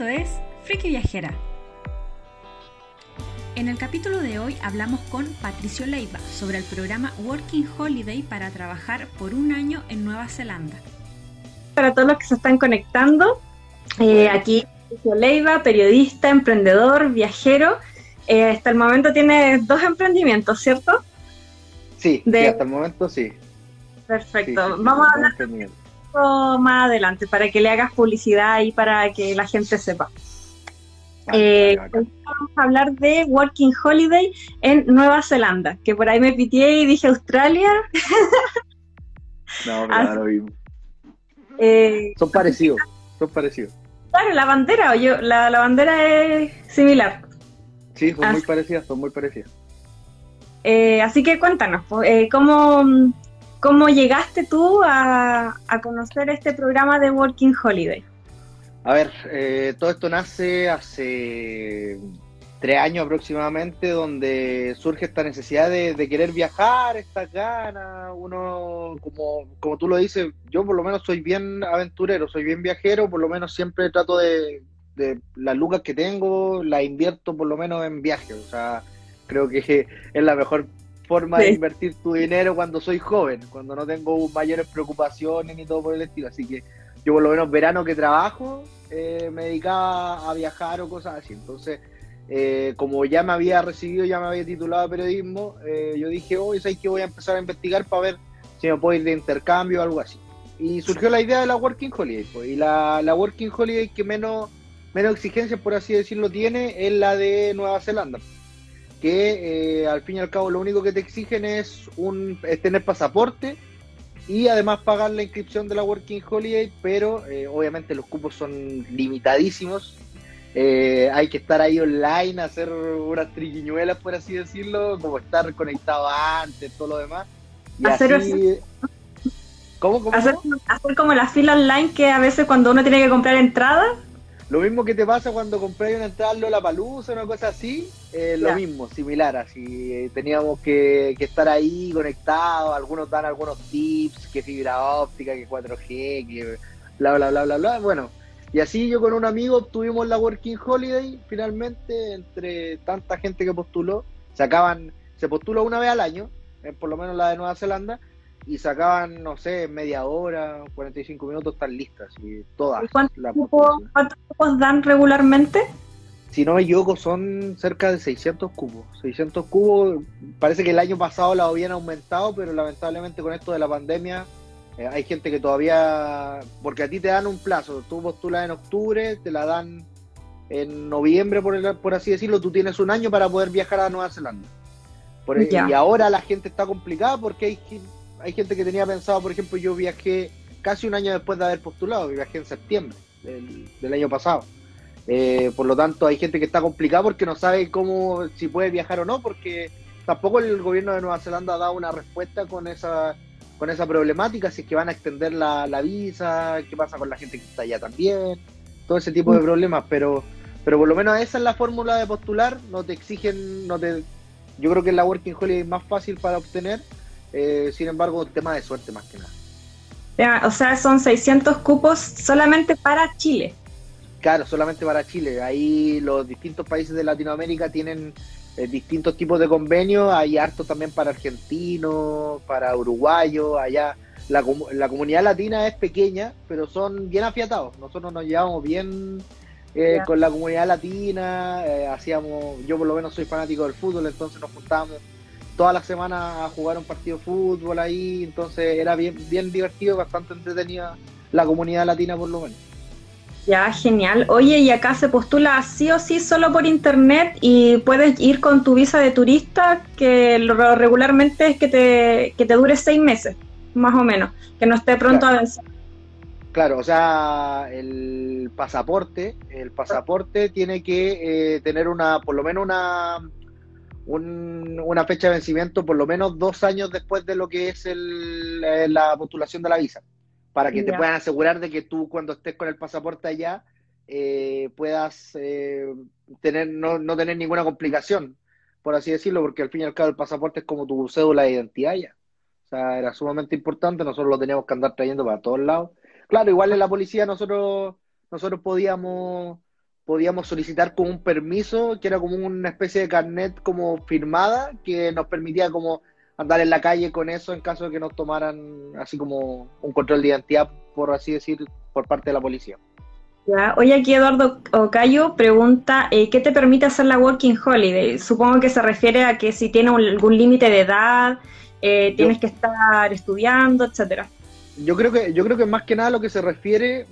esto es Friki Viajera. En el capítulo de hoy hablamos con Patricio Leiva sobre el programa Working Holiday para trabajar por un año en Nueva Zelanda. Para todos los que se están conectando, eh, aquí Patricio Leiva, periodista, emprendedor, viajero. Eh, hasta el momento tiene dos emprendimientos, ¿cierto? Sí, De- sí, hasta el momento sí. Perfecto. Sí, sí, sí, Vamos a hablar. Más adelante para que le hagas publicidad y para que la gente sepa. Vale, Eh, vamos a hablar de Working Holiday en Nueva Zelanda, que por ahí me pitié y dije Australia. No, ah, mismo. Eh, Son parecidos, son parecidos. claro, la bandera, o yo, la, la bandera es similar. Sí, son Ah, muy parecidas, son muy parecidas. Eh, así que cuéntanos, eh, ¿cómo, ¿cómo llegaste tú a, conocer este programa de Working Holiday? A ver, eh, todo esto nace hace tres años aproximadamente, donde surge esta necesidad de, querer viajar, esta ganas. Uno, como, como tú lo dices, yo por lo menos soy bien aventurero, soy bien viajero, por lo menos siempre trato de, de las lucas que tengo, las invierto por lo menos en viajes. O sea, creo que es la mejor forma de invertir tu dinero cuando soy joven, cuando no tengo mayores preocupaciones ni todo por el estilo. Así que yo por lo menos verano que trabajo eh, me dedicaba a viajar o cosas así. Entonces, eh, como ya me había recibido, ya me había titulado de periodismo, eh, yo dije, hoy ¿sabes que voy a empezar a investigar para ver si me puedo ir de intercambio o algo así. Y surgió la idea de la Working Holiday. pues, y la, la Working Holiday que menos, menos exigencias, por así decirlo, tiene es la de Nueva Zelanda. Que eh, al fin y al cabo lo único que te exigen es, un, es tener pasaporte y además pagar la inscripción de la Working Holiday, pero eh, obviamente los cupos son limitadísimos. Eh, hay que estar ahí online, hacer unas triquiñuelas, por así decirlo, como estar conectado antes, todo lo demás. Y Hacer así... ¿Cómo, cómo, Hacer, cómo? hacer como la fila online que a veces cuando uno tiene que comprar entrada, Lo mismo que te pasa cuando compras una entrada en la palusa, una cosa así, eh, lo mismo, similar, así eh, teníamos que, que estar ahí conectados, algunos dan algunos tips, que fibra óptica, que 4G, que bla bla bla bla bla, bueno, y así yo con un amigo obtuvimos la Working Holiday, finalmente, entre tanta gente que postuló, sacaban, se postula una vez al año, eh, por lo menos la de Nueva Zelanda, y sacaban, no sé, media hora, 45 minutos, están listas, y todas. ¿y ¿cuántos cupos, cuántos cupos dan regularmente? Si no me equivoco, son cerca de 600 cubos. 600 cubos, parece que el año pasado la habían aumentado, pero lamentablemente con esto de la pandemia eh, hay gente que todavía, porque a ti te dan un plazo, tú postulas en octubre, te la dan en noviembre, por, el- por así decirlo, tú tienes un año para poder viajar a Nueva Zelanda. Por- e, y ahora la gente está complicada porque hay, hay gente que tenía pensado, por ejemplo, yo viajé casi un año después de haber postulado, viajé en septiembre del, del año pasado. Eh, por lo tanto, hay gente que está complicada porque no sabe cómo, si puede viajar o no, porque tampoco el gobierno de Nueva Zelanda ha dado una respuesta con esa, con esa problemática, si es que van a extender la, la visa, qué pasa con la gente que está allá también, todo ese tipo de problemas, pero, pero por lo menos esa es la fórmula de postular, no te exigen, no te, yo creo que la Working Holiday es más fácil para obtener, eh, sin embargo, tema de suerte más que nada. O sea, son 600 cupos solamente para Chile. Claro, solamente para Chile. Ahí los distintos países de Latinoamérica tienen eh, distintos tipos de convenios. Hay harto también para argentinos, para uruguayos. Allá la, la comunidad latina es pequeña, pero son bien afiatados. Nosotros nos llevamos bien eh, con la comunidad latina. eh, hacíamos, yo por lo menos soy fanático del fútbol, entonces nos juntábamos todas las semanas a jugar un partido de fútbol ahí. Entonces era bien, bien divertido, bastante entretenida la comunidad latina por lo menos. Ya, genial. Oye, y acá se postula sí o sí solo por internet y puedes ir con tu visa de turista, que lo- regularmente es que te, que te dure seis meses, más o menos, que no esté pronto Claro. a vencer. Claro, o sea, el pasaporte, el pasaporte tiene que eh, tener una, por lo menos una, un- una fecha de vencimiento, por lo menos dos años después de lo que es el, eh, la postulación de la visa, para que te puedan asegurar de que tú cuando estés con el pasaporte allá eh, puedas eh, tener, no, no tener ninguna complicación, por así decirlo, porque al fin y al cabo el pasaporte es como tu cédula de identidad ya. O sea, era sumamente importante, nosotros lo teníamos que andar trayendo para todos lados. Claro, igual en la policía nosotros nosotros podíamos, podíamos solicitar como un permiso, que era como una especie de carnet como firmada, que nos permitía como andar en la calle con eso en caso de que nos tomaran así como un control de identidad, por así decir, por parte de la policía. Ya. Oye, aquí Eduardo Ocayo pregunta, eh, ¿qué te permite hacer la Working Holiday? Supongo que se refiere a que si tiene algún límite de edad, eh, tienes que estar estudiando, etcétera. Yo creo que yo creo que más que nada lo que se refiere,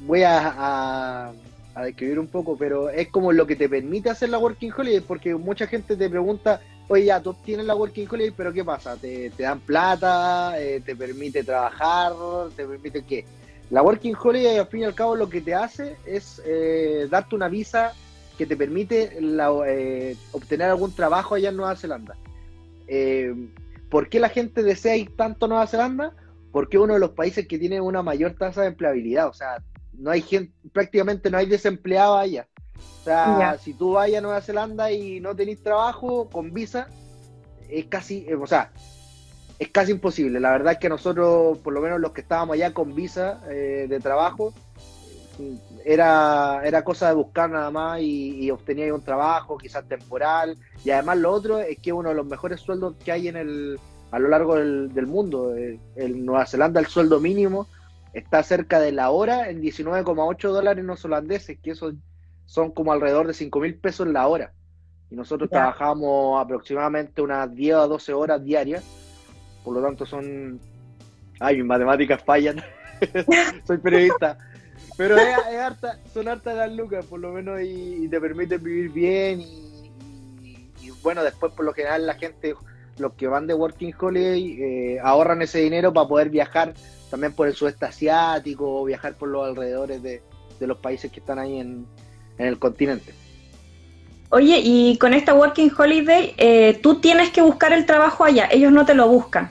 voy a, a, describir un poco, pero es como lo que te permite hacer la Working Holiday, porque mucha gente te pregunta, oye, ya, tú tienes la Working Holiday, pero ¿qué pasa? ¿Te, dan plata? Eh, ¿Te permite trabajar? ¿Te permite qué? La Working Holiday, al fin y al cabo, lo que te hace es eh, darte una visa que te permite eh, obtener algún trabajo allá en Nueva Zelanda. ¿Por qué la gente desea ir tanto a Nueva Zelanda? Porque es uno de los países que tiene una mayor tasa de empleabilidad. O sea, no hay gente, prácticamente no hay desempleados allá. O sea, si tú vas a Nueva Zelanda y no tenés trabajo con visa, es casi, eh, o sea, es casi imposible. La verdad es que nosotros, por lo menos los que estábamos allá con visa eh, de trabajo, era, era cosa de buscar nada más y, obtenía un trabajo, quizás temporal. Y además lo otro es que uno de los mejores sueldos que hay en el, a lo largo del, mundo. Eh, en Nueva Zelanda el sueldo mínimo está cerca de la hora en 19,8 dólares no holandeses, que eso son como alrededor de 5 mil pesos la hora. Y nosotros trabajamos aproximadamente unas 10 a 12 horas diarias. Por lo tanto son... Ay, mis matemáticas fallan. Soy periodista. Pero es, harta, son hartas las lucas, por lo menos, y, te permiten vivir bien. Y, bueno, después por lo general la gente, los que van de Working Holiday, eh, ahorran ese dinero para poder viajar también por el sudeste asiático o viajar por los alrededores de, los países que están ahí en, el continente. Oye, y con esta Working Holiday, eh, tú tienes que buscar el trabajo allá, ellos no te lo buscan.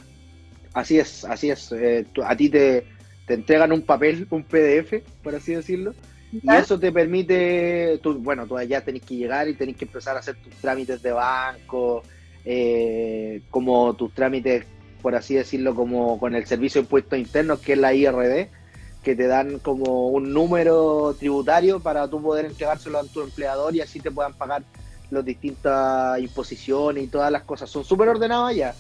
Así es, así es. Eh, a ti te, te entregan un papel, un PDF, por así decirlo, y eso te permite, tú, bueno, tú allá tenés que llegar y tenés que empezar a hacer tus trámites de banco, eh, como tus trámites, por así decirlo, como con el Servicio de Impuestos Internos, que es la IRD, que te dan como un número tributario para tú poder entregárselo a tu empleador y así te puedan pagar las distintas imposiciones y todas las cosas. Son súper ordenados allá,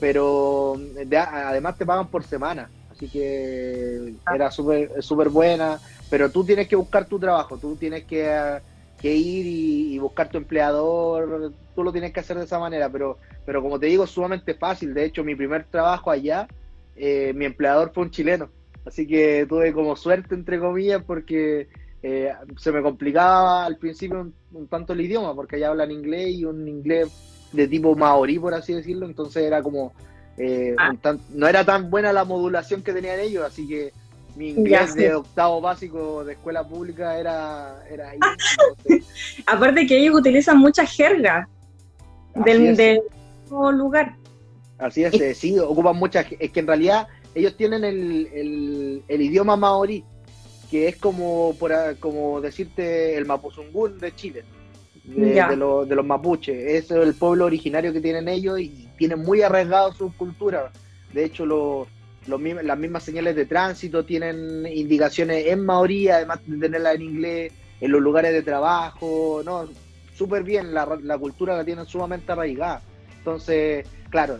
pero además te pagan por semana. Así que ah. era súper super buena, pero tú tienes que buscar tu trabajo, tú tienes que, ir y, buscar tu empleador, tú lo tienes que hacer de esa manera, pero, pero como te digo, es sumamente fácil. De hecho, mi primer trabajo allá, eh, mi empleador fue un chileno, así que tuve como suerte, entre comillas, porque eh, se me complicaba al principio un, tanto el idioma, porque allá hablan inglés y un inglés de tipo maorí, por así decirlo, entonces era como eh, ah. no era tan buena la modulación que tenían ellos, así que mi inglés de octavo básico de escuela pública era, era ahí. Aparte que ellos utilizan mucha jerga del, lugar. Así es, eh, sí, ocupan mucha, es que en realidad ellos tienen el, el, idioma maorí, que es como, por, como decirte el mapuzungún de Chile de, los mapuches. Es el pueblo originario que tienen ellos y tienen muy arraigado su cultura. De hecho, las mismas señales de tránsito tienen indicaciones en maorí, además de tenerlas en inglés, en los lugares de trabajo, no, súper bien, la, cultura la tienen sumamente arraigada. Entonces, claro,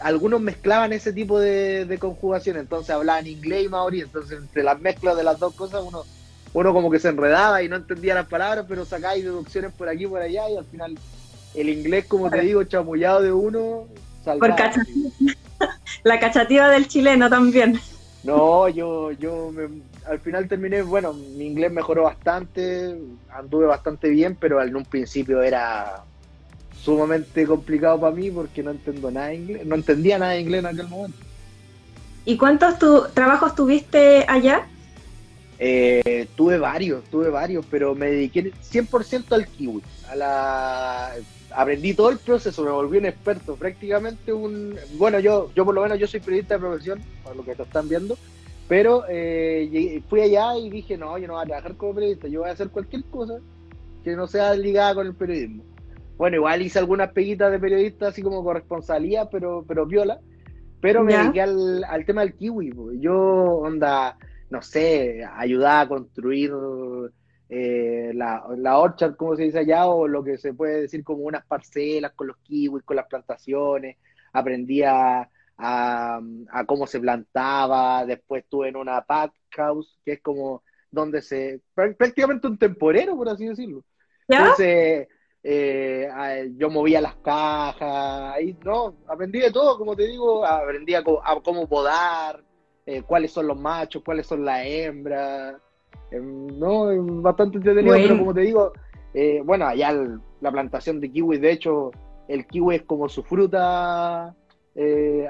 algunos mezclaban ese tipo de, de conjugación, entonces hablaban inglés y maorí, entonces entre las mezclas de las dos cosas uno uno como que se enredaba y no entendía las palabras, pero sacáis deducciones por aquí y por allá y al final el inglés, como te digo, chamullado de uno, Por La cachativa del chileno también. No, yo, yo al final terminé, bueno, mi inglés mejoró bastante, anduve bastante bien, pero en un principio era sumamente complicado para mí porque no entiendo nada de inglés, no entendía nada de inglés en aquel momento. ¿Y cuántos tu, trabajos tuviste allá? Eh, tuve varios, tuve varios, pero me dediqué 100% al kiwi. A la, aprendí todo el proceso, me volví un experto, prácticamente un... Bueno, yo, yo por lo menos yo soy periodista de profesión, por lo que te están viendo, pero eh, fui allá y dije, no, yo no voy a trabajar como periodista, yo voy a hacer cualquier cosa que no sea ligada con el periodismo. Bueno, igual hice algunas peguitas de periodista, así como corresponsalía, pero, pero viola. Pero me dediqué al, al tema del kiwi. Yo, onda, no sé, ayudaba a construir eh, la, la orchard, como se dice allá, o lo que se puede decir como unas parcelas con los kiwis, con las plantaciones, aprendí a, a, cómo se plantaba, después estuve en una pack house, que es como donde se, prácticamente un temporero, por así decirlo. Entonces, eh, yo movía las cajas, ahí, no, aprendí de todo, como te digo, aprendí a, cómo podar, eh, cuáles son los machos, cuáles son las hembras, em, no, es bastante entretenido, pero como te digo, eh, bueno, allá la plantación de kiwi, de hecho, el kiwi es como su fruta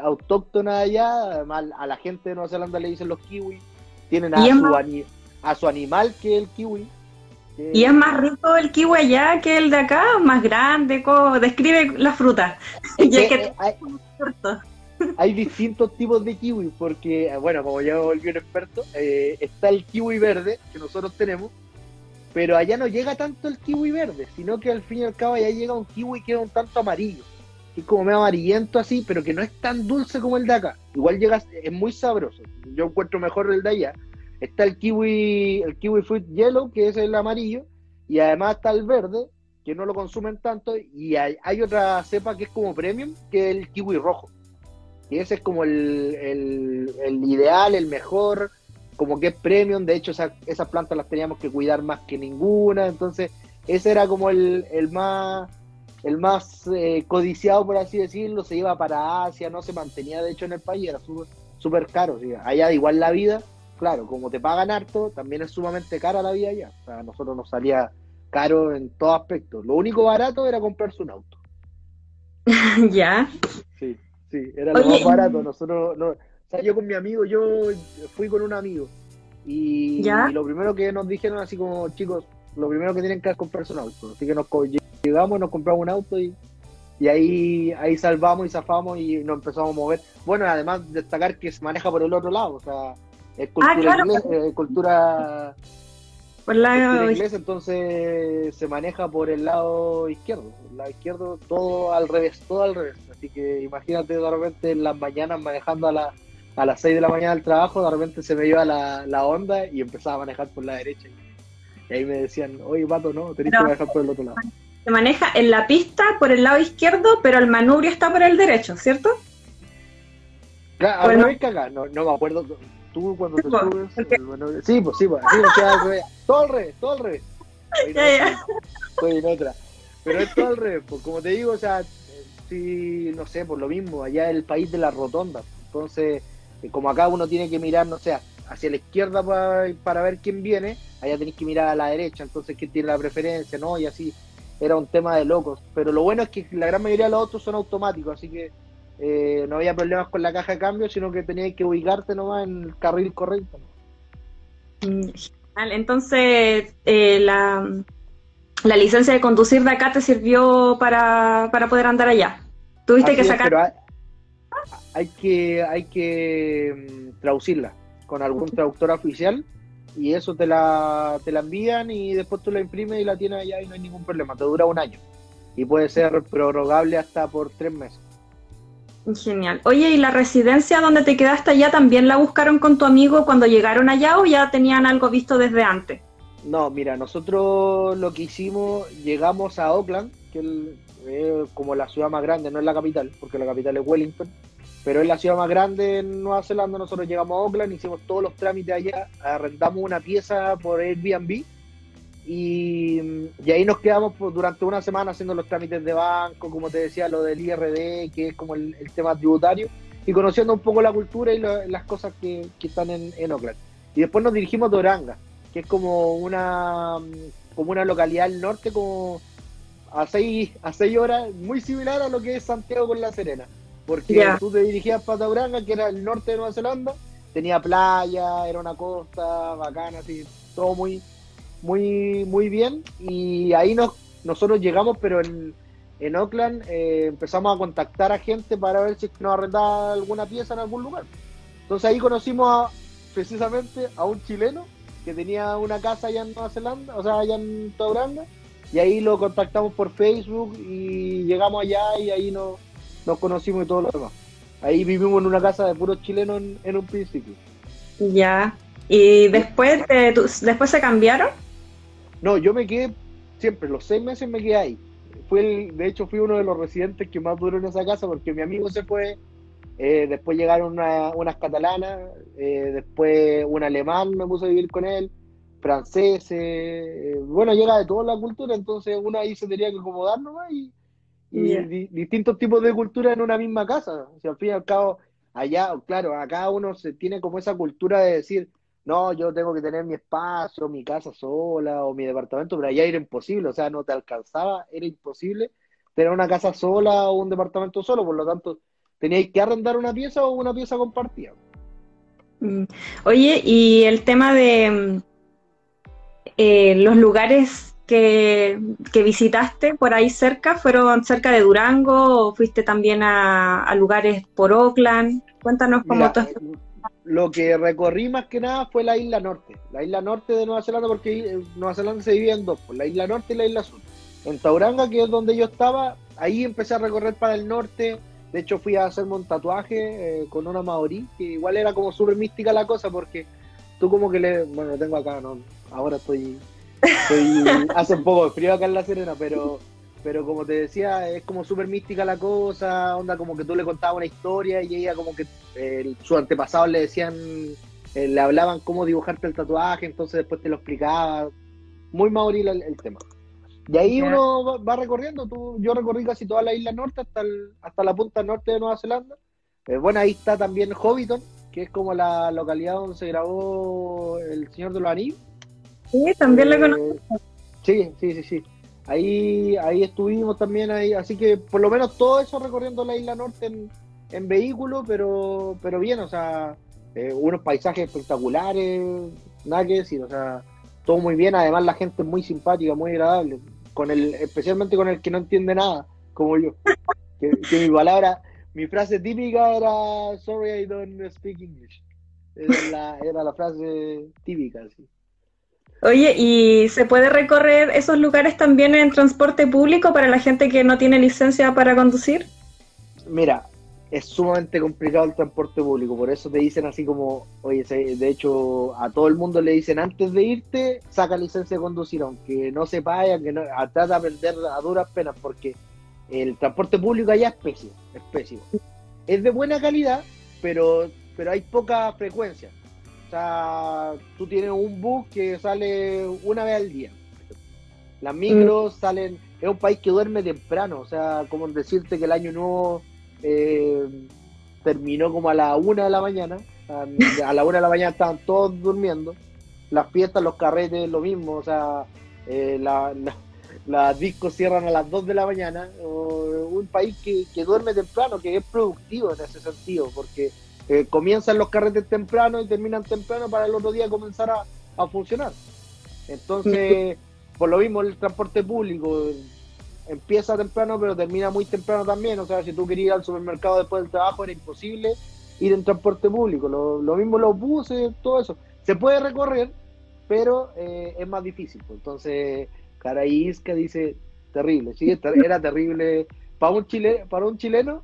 autóctona allá, además a la gente de Nueva Zelanda le dicen los kiwi, tienen a su, a su animal que es el kiwi, ¿Y es más rico el kiwi allá que el de acá? ¿Más grande? Describe la fruta. hay, distintos tipos de kiwi, porque, bueno, como ya volví un experto, eh, está el kiwi verde que nosotros tenemos, pero allá no llega tanto el kiwi verde, sino que al fin y al cabo allá llega un kiwi que es un tanto amarillo, como medio amarillento así, pero que no es tan dulce como el de acá. Igual llega, es muy sabroso. Yo encuentro mejor el de allá Está el kiwi, el kiwi fruit yellow, que es el amarillo, y además está el verde, que no lo consumen tanto, y hay, otra cepa que es como premium, que es el kiwi rojo. Y ese es como el, ideal, el mejor, como que es premium, de hecho esas plantas las teníamos que cuidar más que ninguna, entonces ese era como el, más el más eh, codiciado, por así decirlo, se iba para Asia, no se mantenía de hecho en el país, era súper caro. Allá igual la vida claro, como te pagan harto, también es sumamente cara la vida allá. O sea, a nosotros nos salía caro en todo aspecto. Lo único barato era comprarse un auto. ya. Sí, sí, era lo más barato. Nosotros, no, o sea, yo con mi amigo, yo fui con un amigo. Y, lo primero que nos dijeron, así como, chicos, lo primero que tienen que hacer es comprarse un auto. Así que nos llegamos, nos compramos un auto y, y ahí, ahí salvamos y zafamos y nos empezamos a mover. Bueno, además destacar que se maneja por el otro lado, o sea, es cultura, ah, inglés, cultura, por el lado inglés, entonces se maneja por el lado izquierdo. El lado izquierdo, todo al revés, todo al revés. Así que imagínate de repente en las mañanas manejando a, la, a las 6 de la mañana al trabajo, de repente se me iba la, la onda y empezaba a manejar por la derecha. Y ahí me decían, oye, pato, no, tenés que manejar por el otro lado. Se maneja en la pista por el lado izquierdo, pero el manubrio está por el derecho, ¿cierto? Claro, bueno. no, no me acuerdo tú cuando te subes. sí, pues sí, pues. todo al revés, todo al revés. Estoy en otra. Pero es todo al revés, pues como te digo, o sea, sí, no sé, por lo mismo, allá es el país de la rotonda. Entonces, eh, como acá uno tiene que mirar, no sé, hacia la izquierda para, para ver quién viene, allá tenés que mirar a la derecha, entonces quién tiene la preferencia, ¿no? Y así era un tema de locos. Pero lo bueno es que la gran mayoría de los autos son automáticos, así que eh, no había problemas con la caja de cambio, sino que tenías que ubicarte nomás en el carril correcto. Entonces, eh, la, la, licencia de conducir de acá te sirvió para, para poder andar allá. Tuviste que sacar. hay, que, hay que mm, traducirla con algún traductor oficial y eso te la, te la envían y después tú la imprimes y la tienes allá y no hay ningún problema. Te dura un año y puede ser prorrogable hasta por tres meses. Genial. Oye, ¿y la residencia donde te quedaste allá también la buscaron con tu amigo cuando llegaron allá o ya tenían algo visto desde antes? No, mira, nosotros lo que hicimos, llegamos a Auckland, que es como la ciudad más grande, no es la capital, porque la capital es Wellington, pero es la ciudad más grande en Nueva Zelanda. Nosotros llegamos a Auckland, hicimos todos los trámites allá, arrendamos una pieza por Airbnb y, ahí nos quedamos durante una semana haciendo los trámites de banco, como te decía, lo del IRD, que es como el, tema tributario, y conociendo un poco la cultura y las cosas que, están en, en, Oakland. Y después nos dirigimos a Doranga, que es como una, como una localidad del norte, como a seis, a seis horas, muy similar a lo que es Santiago con La Serena. Porque tú te dirigías para Doranga, que era el norte de Nueva Zelanda, tenía playa, era una costa bacana, así, todo muy muy, muy bien. Y ahí nos, nosotros llegamos, pero en, en Oakland eh, empezamos a contactar a gente para ver si nos arrendaba alguna pieza en algún lugar. Entonces ahí conocimos precisamente a un chileno que tenía una casa allá en Nueva Zelanda, o sea, allá en Tauranga, y ahí lo contactamos por Facebook y llegamos allá y ahí nos, nos conocimos y todo lo demás. Ahí vivimos en una casa de puros chilenos en, en un principio. Ya. ¿Y después, después se cambiaron? No, yo me quedé siempre, los seis meses me quedé ahí. Fui el, de hecho, fui uno de los residentes que más duró en esa casa porque mi amigo se fue, eh, después llegaron unas catalanas, eh, después un alemán me puse a vivir con él, franceses, eh, bueno, llega de toda la cultura, entonces uno ahí se tenía que acomodar nomás y, distintos tipos de cultura en una misma casa. O sea, al fin y al cabo, allá, claro, acá uno se tiene como esa cultura de decir, no, yo tengo que tener mi espacio, mi casa sola o mi departamento, pero allá era imposible, o sea, no te alcanzaba, era imposible tener una casa sola o un departamento solo, por lo tanto, teníais que arrendar una pieza o una pieza compartida. Mm. Oye, y el tema de mm, eh, los lugares que, visitaste por ahí cerca, ¿fueron cerca de Durango o fuiste también a, lugares por Oakland? Cuéntanos cómo todo lo que recorrí más que nada fue la isla norte, la isla norte de Nueva Zelanda, porque eh, Nueva Zelanda se divide en dos, pues, la isla norte y la isla sur. En Tauranga, que es donde yo estaba, ahí empecé a recorrer para el norte. De hecho, fui a hacerme un tatuaje eh, con una maorí, que igual era como súper mística la cosa, porque tú como que le... Bueno, lo tengo acá, ¿no? Ahora estoy... estoy hace un poco de frío acá en La Serena, pero pero como te decía, es como súper mística la cosa, onda como que tú le contabas una historia y ella como que eh, sus antepasados le decían, eh, le hablaban cómo dibujarte el tatuaje, entonces después te lo explicaba. Muy maoril el, tema. Y ahí uno va, recorriendo, tú, yo recorrí casi toda la isla norte hasta, hasta la punta norte de Nueva Zelanda. Eh, bueno, ahí está también Hobbiton, que es como la localidad donde se grabó El Señor de los Anillos. Sí, también la conozco. Sí, sí, sí, sí. Ahí, ahí estuvimos también, ahí, así que por lo menos todo eso recorriendo la isla norte en, en vehículo, pero, pero bien, o sea, eh, unos paisajes espectaculares, nada que decir, o sea, todo muy bien, además la gente es muy simpática, muy agradable, con el, especialmente con el que no entiende nada, como yo. que, mi palabra, mi frase típica era sorry I don't speak English. Era la, era la frase típica, sí. Oye, ¿y se puede recorrer esos lugares también en transporte público para la gente que no tiene licencia para conducir? Mira, es sumamente complicado el transporte público, por eso te dicen así como, oye, de hecho a todo el mundo le dicen antes de irte, saca licencia de conducir, aunque no se vaya, que no, trata de aprender a duras penas, porque el transporte público allá es pésimo, es pésimo. Es de buena calidad, pero, pero hay poca frecuencia. O sea, tú tienes un bus que sale una vez al día. Las micros mm. salen, es un país que duerme temprano, o sea, como decirte que el año nuevo eh, terminó como a la una de la mañana, a, la una de la mañana estaban todos durmiendo, las fiestas, los carretes, lo mismo, o sea, eh, las discos cierran a las dos de la mañana, un país que, que duerme temprano, que es productivo en ese sentido, porque eh, comienzan los carretes temprano y terminan temprano para el otro día comenzar a, funcionar. Entonces, por lo mismo, el transporte público empieza temprano, pero termina muy temprano también. O sea, si tú querías ir al supermercado después del trabajo, era imposible ir en transporte público. Lo, mismo los buses, todo eso. Se puede recorrer, pero eh, es más difícil. Pues. Entonces, Caraísca dice, terrible, sí, era terrible. Para un, chile, para un chileno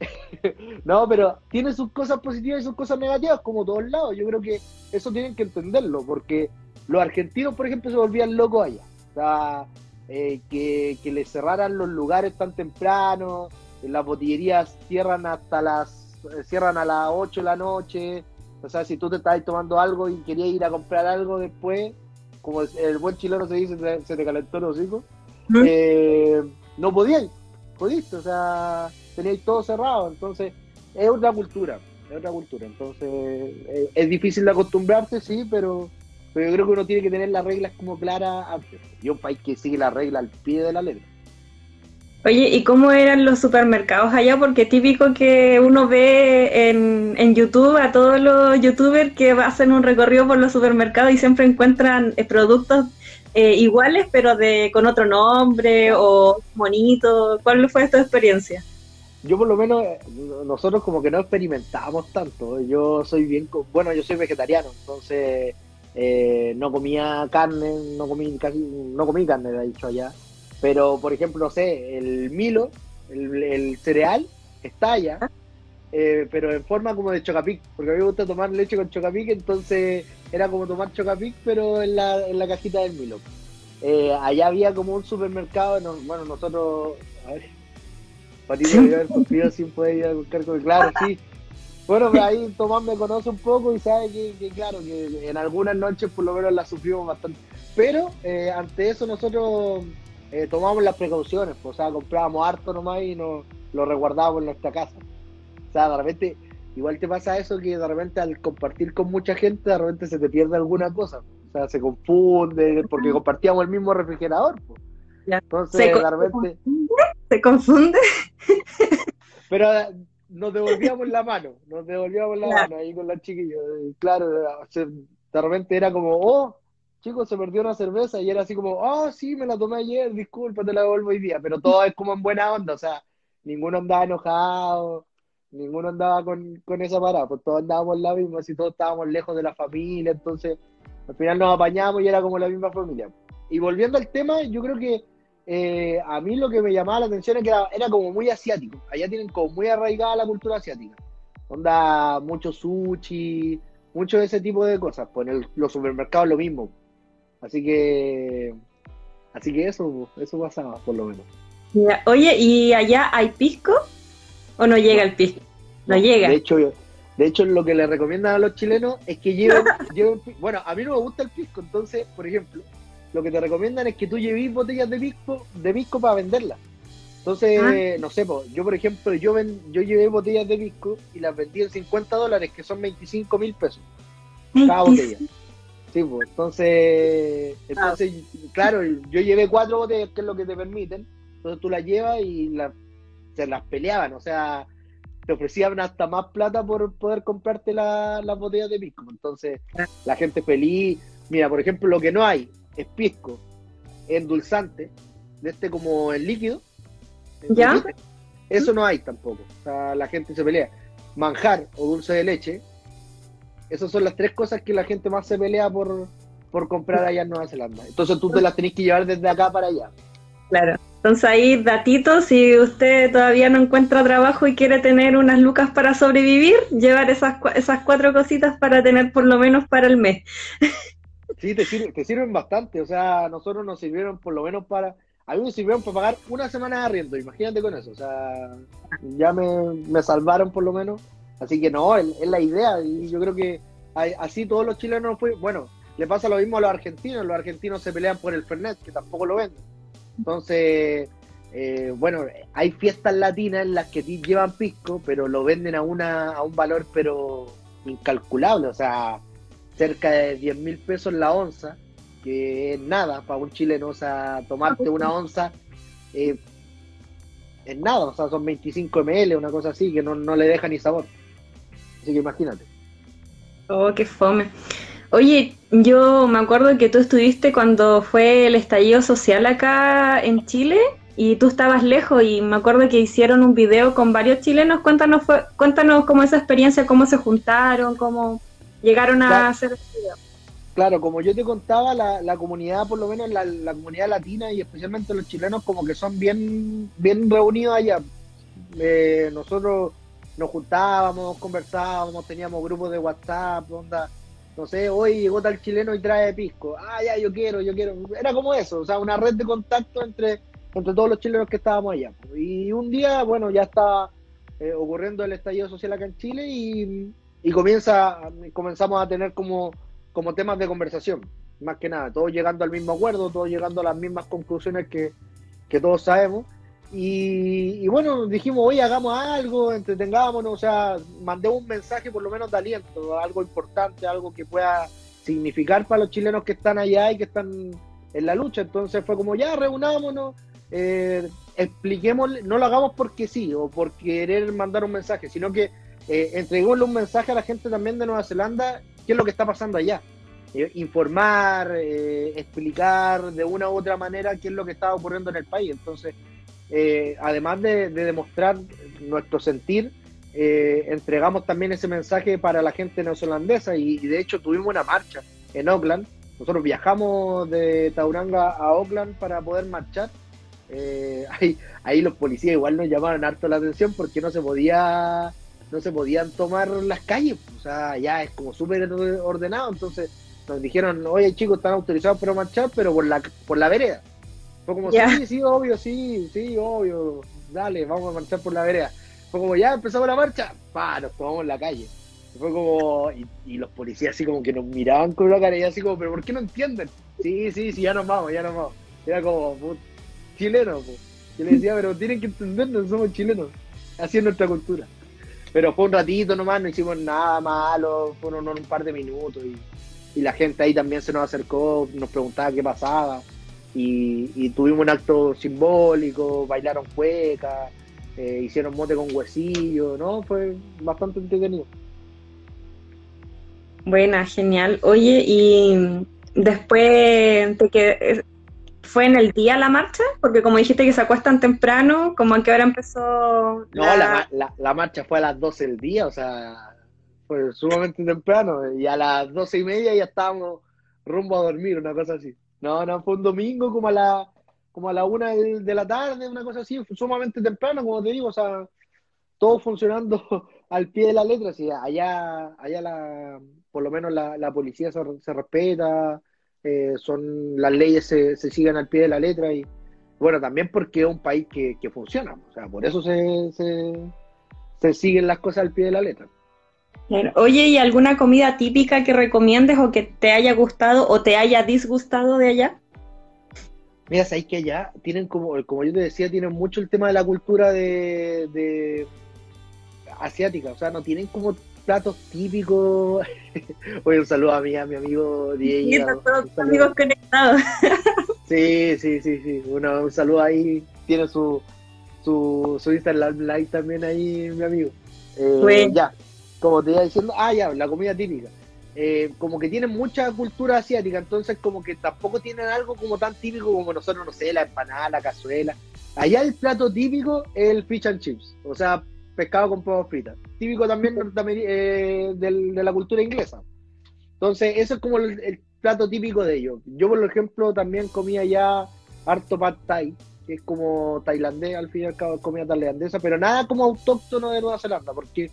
no, pero tiene sus cosas positivas y sus cosas negativas, como todos lados. Yo creo que eso tienen que entenderlo, porque los argentinos, por ejemplo, se volvían locos allá. O sea, eh, que, que les cerraran los lugares tan temprano, las botillerías cierran hasta las eh, cierran a las 8 de la noche. O sea, si tú te estabas tomando algo y querías ir a comprar algo después, como el buen chileno se dice, se te calentó los hijos, eh, no podían, pudiste, o sea, tenéis todo cerrado, entonces es otra cultura, es otra cultura, entonces eh, es difícil de acostumbrarse, sí, pero, pero yo creo que uno tiene que tener las reglas como claras antes, y un país que sigue la regla al pie de la letra. Oye, ¿y cómo eran los supermercados allá? Porque típico que uno ve en, en, YouTube a todos los youtubers que hacen un recorrido por los supermercados y siempre encuentran eh, productos eh, iguales, pero de con otro nombre o bonito. ¿Cuál fue tu experiencia? Yo por lo menos, nosotros como que no experimentamos tanto. Yo soy bien, bueno, yo soy vegetariano, entonces eh, no comía carne, no comí casi, no comí carne, de dicho allá. Pero, por ejemplo, no sé, el Milo, el, cereal, está allá, eh, pero en forma como de chocapic, porque a mí me gusta tomar leche con chocapic, entonces era como tomar chocapic, pero en la, en la cajita del Milo. Eh, allá había como un supermercado, bueno, nosotros, a ver, Patito debe haber cumplido sin poder ir a buscar claro, sí. Bueno, pues ahí Tomás me conoce un poco y sabe que, claro, que en algunas noches por lo menos la sufrimos bastante. Pero eh, ante eso nosotros eh, tomamos las precauciones, pues, o sea, comprábamos harto nomás y nos lo resguardábamos en nuestra casa. O sea, de repente, igual te pasa eso que de repente al compartir con mucha gente, de repente se te pierde alguna cosa. O sea, se confunde, porque compartíamos el mismo refrigerador. Pues. Entonces, de repente... ¿Se confunde? Pero nos devolvíamos la mano, nos devolvíamos la mano ahí con los chiquillos. Claro, de repente era como, oh, chicos, se perdió una cerveza y era así como, oh, sí, me la tomé ayer, disculpa, te la devuelvo hoy día. Pero todo es como en buena onda, o sea, ninguno andaba enojado, ninguno andaba con, con esa parada, pues todos andábamos la misma, si todos estábamos lejos de la familia, entonces al final nos apañamos y era como la misma familia. Y volviendo al tema, yo creo que eh, a mí lo que me llamaba la atención es que era, como muy asiático. Allá tienen como muy arraigada la cultura asiática. Onda, mucho sushi, mucho de ese tipo de cosas. Pues en los supermercados lo mismo. Así que, así que eso, eso pasaba, por lo menos. Oye, ¿y allá hay pisco? ¿O no llega el pisco? No, llega. De hecho, de hecho, lo que le recomiendan a los chilenos es que lleven, lleven, bueno, a mí no me gusta el pisco, entonces, por ejemplo, lo que te recomiendan es que tú lleves botellas de pisco, de pisco para venderlas. Entonces, ah. no sé, yo por ejemplo, yo ven, yo llevé botellas de pisco y las vendí en 50 dólares, que son 25 mil pesos cada botella. Sí, pues, entonces, entonces claro, yo llevé cuatro botellas, que es lo que te permiten, entonces tú las llevas y se las peleaban, o sea, te ofrecían hasta más plata por poder comprarte las botellas de pisco. Entonces, la gente feliz. Mira, por ejemplo, lo que no hay, es pisco endulzante, de este como el líquido. ¿Ya? Eso no hay tampoco. O sea, la gente se pelea. Manjar o dulce de leche. Esas son las tres cosas que la gente más se pelea por, por comprar allá en Nueva Zelanda. Entonces tú te las tenés que llevar desde acá para allá. Claro. Entonces ahí, datitos, si usted todavía no encuentra trabajo y quiere tener unas lucas para sobrevivir, llevar esas, esas cuatro cositas para tener por lo menos para el mes. Sí, te, sirven bastante. O sea, nosotros nos sirvieron por lo menos para. A mí me sirvieron para pagar una semana de arriendo, imagínate con eso. O sea, ya me, salvaron por lo menos. Así que no, es, la idea. Y yo creo que así todos los chilenos. Bueno, le pasa lo mismo a los argentinos. Los argentinos se pelean por el Fernet, que tampoco lo venden. Entonces, eh, bueno, hay fiestas latinas en las que llevan pisco, pero lo venden a, una, a un valor, pero incalculable. O sea, cerca de 10 mil pesos la onza, que es nada para un chileno, o sea, tomarte una onza eh, es nada, o sea, son 25 ml, una cosa así, que no, le deja ni sabor. Así que imagínate. Oh, qué fome. Oye, yo me acuerdo que tú estuviste cuando fue el estallido social acá en Chile y tú estabas lejos y me acuerdo que hicieron un video con varios chilenos. Cuéntanos, cuéntanos cómo esa experiencia, cómo se juntaron, cómo, llegaron a hacer Claro, como yo te contaba, la, comunidad, por lo menos la, la, comunidad latina y especialmente los chilenos, como que son bien, bien reunidos allá. Eh, nosotros nos juntábamos, conversábamos, teníamos grupos de WhatsApp, onda, no sé, hoy llegó tal chileno y trae pisco. Ah, ya, yo quiero, yo quiero. Era como eso, o sea, una red de contacto entre, entre todos los chilenos que estábamos allá. Y un día, bueno, ya estaba eh, ocurriendo el estallido social acá en Chile y y comienza, comenzamos a tener como, como temas de conversación, más que nada, todos llegando al mismo acuerdo, todos llegando a las mismas conclusiones que, todos sabemos. Y, bueno, dijimos, oye, hagamos algo, entretengámonos, o sea, mandé un mensaje por lo menos de aliento, algo importante, algo que pueda significar para los chilenos que están allá y que están en la lucha. Entonces fue como, ya, reunámonos, eh, expliquemos, no lo hagamos porque sí o por querer mandar un mensaje, sino que eh, un mensaje a la gente también de Nueva Zelanda, qué es lo que está pasando allá. Eh, informar, eh, explicar de una u otra manera qué es lo que está ocurriendo en el país. Entonces, eh, además de, demostrar nuestro sentir, entregamos también ese mensaje para la gente neozelandesa y, de hecho tuvimos una marcha en Auckland. Nosotros viajamos de Tauranga a Auckland para poder marchar. ahí, ahí los policías igual nos llamaron harto la atención porque no se podía no se podían tomar las calles, o sea, ya es como súper ordenado, entonces nos dijeron, oye chicos, están autorizados para marchar, pero por la, por la vereda. Fue como, sí, sí, obvio, sí, sí, obvio, dale, vamos a marchar por la vereda. Fue como, ya empezamos la marcha, pa, nos tomamos en la calle. Fue como, y, los policías así como que nos miraban con la cara y así como, pero ¿por qué no entienden? Sí, sí, sí, ya nos vamos, ya nos vamos. Era como, chileno, pues. Yo le decía, pero tienen que entendernos, somos chilenos. Así es nuestra cultura. Pero fue un ratito nomás, no hicimos nada malo, fueron un par de minutos y, la gente ahí también se nos acercó, nos preguntaba qué pasaba y, tuvimos un acto simbólico, bailaron cuecas, eh, hicieron mote con huesillo, ¿no? Fue bastante entretenido. Buena, genial. Oye, y después de que ¿Fue en el día la marcha? Porque como dijiste que se acuestan temprano, ¿como a qué hora empezó? No, la, la, marcha fue a las 12 del día, o sea, fue sumamente temprano. Y a las doce y media ya estábamos rumbo a dormir, una cosa así. No, no, fue un domingo como a la como a la una de, la tarde, una cosa así, sumamente temprano, como te digo, o sea, todo funcionando al pie de la letra. Si allá, allá la, por lo menos la, la policía se, se respeta, eh, son las leyes se, se siguen al pie de la letra y bueno, también porque es un país que, funciona, o sea, por eso se, se, siguen las cosas al pie de la letra. Oye, ¿y alguna comida típica que recomiendes o que te haya gustado o te haya disgustado de allá? Mira, sabéis que allá tienen como, como yo te decía, tienen mucho el tema de la cultura de, de asiática, o sea, no tienen como platos típicos. Oye, un saludo a mi, a mi amigo Diego. todos amigos conectados. sí, sí, sí, sí. un saludo ahí. Tiene su, su, su Instagram Live también ahí, mi amigo. Eh, ya, como te iba diciendo, ah, ya, la comida típica. Eh, como que tienen mucha cultura asiática, entonces como que tampoco tienen algo como tan típico como nosotros, no sé, la empanada, la cazuela. Allá el plato típico es el fish and chips, o sea, pescado con papas fritas. Típico también eh, de la cultura inglesa. Entonces, eso es como el, plato típico de ellos. Yo, por ejemplo, también comía ya harto pad thai, que es como tailandés, al fin y al cabo, comida tailandesa, pero nada como autóctono de Nueva Zelanda, porque,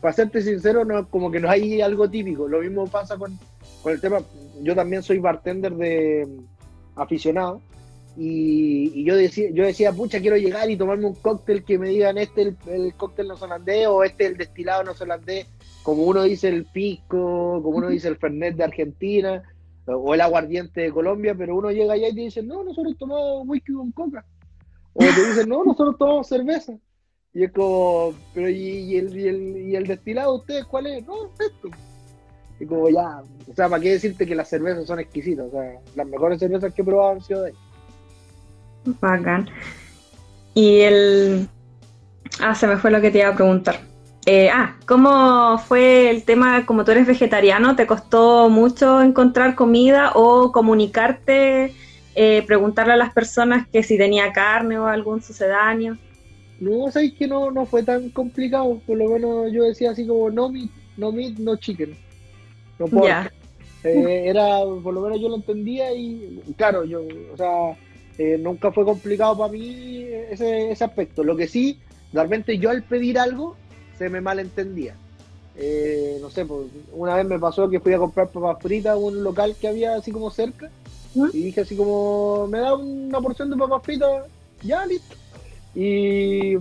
para serte sincero, no, como que no hay algo típico. Lo mismo pasa con, con el tema, yo también soy bartender de aficionado, y, yo decía, yo decía, pucha, quiero llegar y tomarme un cóctel que me digan este el, el cóctel neozelandés o este el destilado neozelandés, como uno dice el pisco, como uno dice el fernet de Argentina o el aguardiente de Colombia, pero uno llega allá y te dice, no, nosotros tomamos whisky con coca. O te dicen, no, nosotros tomamos cerveza. Y es como, pero ¿y, el, y, el, y el destilado ustedes cuál es? No, esto. Y como ya, o sea, ¿para qué decirte que las cervezas son exquisitas? O sea, las mejores cervezas que he probado han sido de ahí. Bacán. Y el... Ah, se me fue lo que te iba a preguntar. Eh, ah, ¿cómo fue el tema, como tú eres vegetariano, te costó mucho encontrar comida o comunicarte, eh, preguntarle a las personas que si tenía carne o algún sucedáneo? No, sabéis que no, no fue tan complicado, por lo menos yo decía así como no meat, no meat, no chicken. No puedo. Eh, era, por lo menos yo lo entendía y claro, yo, o sea, eh, nunca fue complicado para mí ese, ese, aspecto. Lo que sí, realmente yo al pedir algo se me malentendía. Eh, no sé, pues, una vez me pasó que fui a comprar papas fritas a un local que había así como cerca ¿Mm? y dije así como, me da una porción de papas fritas, ya listo. Y,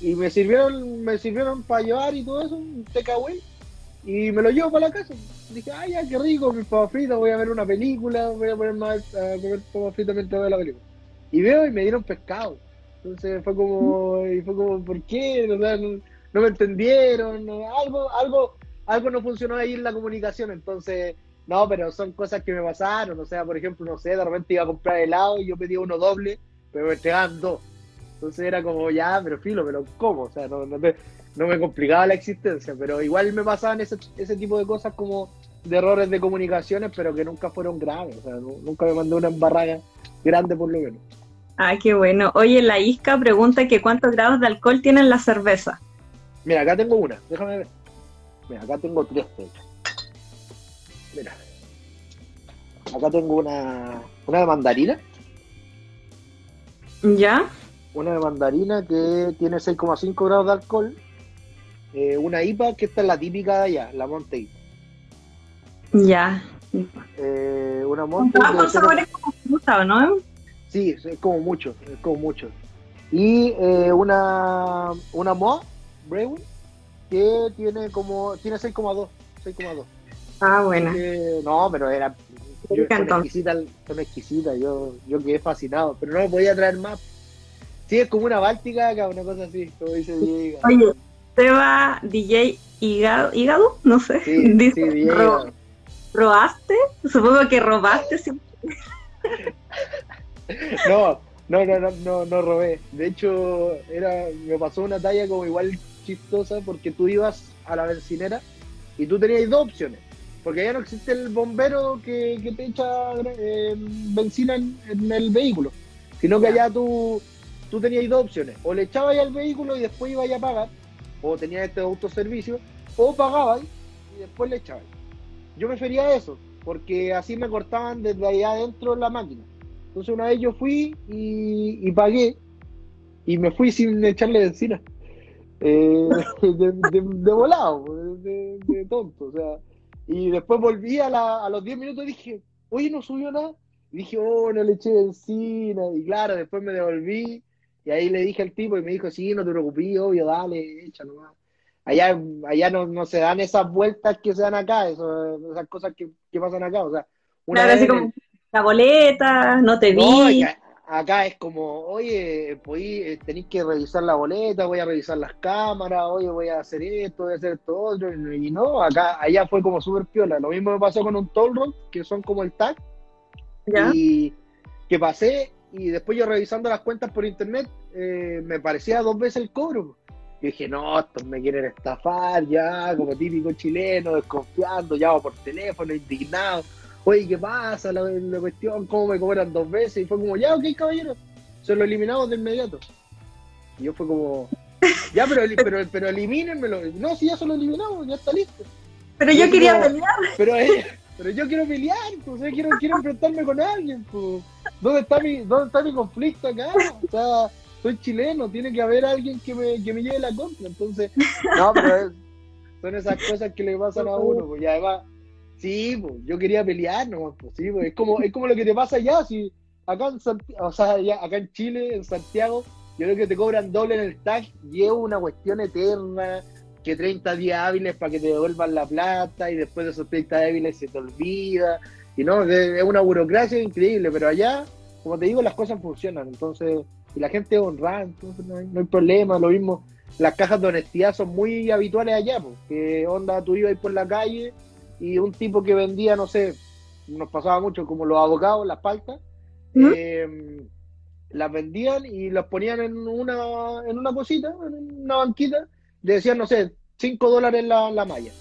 y me sirvieron me sirvieron para llevar y todo eso, un takeaway, y me lo llevo para la casa dije, ay, ya, qué rico, mi papas fritas, voy a ver una película, voy a poner más a comer papas fritas mientras veo la película. Y veo y me dieron pescado. Entonces fue como, y fue como, ¿por qué? no, me entendieron, algo, algo, algo no funcionó ahí en la comunicación, entonces, no, pero son cosas que me pasaron, o sea, por ejemplo, no sé, de repente iba a comprar helado y yo pedía uno doble, pero me entregaban dos. Entonces era como, ya, pero filo, pero ¿cómo? O sea, no, no, no me complicaba la existencia, pero igual me pasaban ese, ese tipo de cosas como de errores de comunicaciones, pero que nunca fueron graves, o sea, nunca me mandó una embarrada grande por lo menos. Ah, qué bueno. Oye, la Isca pregunta que cuántos grados de alcohol tiene la cerveza. Mira, acá tengo una, déjame ver. Mira, acá tengo tres, Mira. Acá tengo una, una de mandarina. ¿Ya? Una de mandarina que tiene 6,5 grados de alcohol eh, una IPA que esta es la típica de allá, la Monte Ya. Eh, una Monte. Ah, con sabores como fruta, ¿no? Sí, es como mucho, es como mucho. Y eh, una, una Mo Brewing que tiene como, tiene 6,2, 6,2. Ah, bueno. no, pero era yo, son, exquisitas, son exquisitas, yo, yo quedé fascinado, pero no me podía traer más. Sí, es como una báltica acá, una cosa así, como dice Diego. Oye, Seba DJ Hígado, ¿Hígado? no sé. Sí, dice, sí, ¿Robaste? Supongo que robaste. no, no, no, no, no, no robé. De hecho, era, me pasó una talla como igual chistosa porque tú ibas a la bencinera y tú tenías dos opciones porque ya no existe el bombero que, te echa eh, benzina en, el vehículo, sino que allá tú, tú tenías dos opciones, o le echabas al vehículo y después ibas a pagar, o tenías este autoservicio, o pagabas y después le echabas. Yo prefería eso, porque así me cortaban desde allá adentro la máquina. Entonces una vez yo fui y, pagué y me fui sin echarle benzina. Eh, de, volado, de, de, tonto. O sea, y después volví a, la, a los 10 minutos y dije, oye, no subió nada. Y dije, oh, no le eché benzina. Y claro, después me devolví. Y ahí le dije al tipo y me dijo, sí, no te preocupes, obvio, dale, echa nomás. Allá, allá no, no se dan esas vueltas que se dan acá, eso, esas cosas que, que pasan acá. O sea, una vez así como la boleta, no te vi acá es como, oye, eh, tenéis que revisar la boleta, voy a revisar las cámaras, oye, voy a hacer esto, voy a hacer esto otro, y no, acá, allá fue como súper piola. Lo mismo me pasó con un toll road, que son como el tag, y que pasé, y después yo revisando las cuentas por internet, eh, me parecía dos veces el cobro. Y dije, no, estos me quieren estafar ya, como típico chileno, desconfiando, llamo por teléfono, indignado oye, ¿qué pasa? La, cuestión, ¿cómo me cobran dos veces? Y fue como, ya, ok, caballero, se lo eliminamos de inmediato. Y yo fue como, ya, pero, pero, pero elimínenmelo. No, si ya se lo eliminamos, ya está listo. Pero yo quería pelear. Pero, eh, pero yo quiero pelear, pues, quiero, quiero enfrentarme con alguien. Pues. ¿Dónde, está mi, ¿Dónde está mi conflicto acá? O sea, soy chileno, tiene que haber alguien que me, que me lleve la contra. Entonces, no, pero son esas cosas que le pasan a uno. Pues, y además, Sí, pues, yo quería pelear, no, pues, sí, pues, es como, es como lo que te pasa allá, si acá en o sea, acá en Chile, en Santiago, yo creo que te cobran doble en el tag, llevo una cuestión eterna, que 30 días hábiles para que te devuelvan la plata, y después de esos 30 hábiles se te olvida, y no, es una burocracia increíble, pero allá, como te digo, las cosas funcionan, entonces, y la gente es honrada, entonces no hay, no hay problema, lo mismo, las cajas de honestidad son muy habituales allá, porque onda, tú ibas por la calle, y un tipo que vendía, no sé, nos pasaba mucho como los abogados, las paltas, eh, las vendían y las ponían en una, en una cosita, en una banquita, le decían, no sé, 5 dólares la, la malla.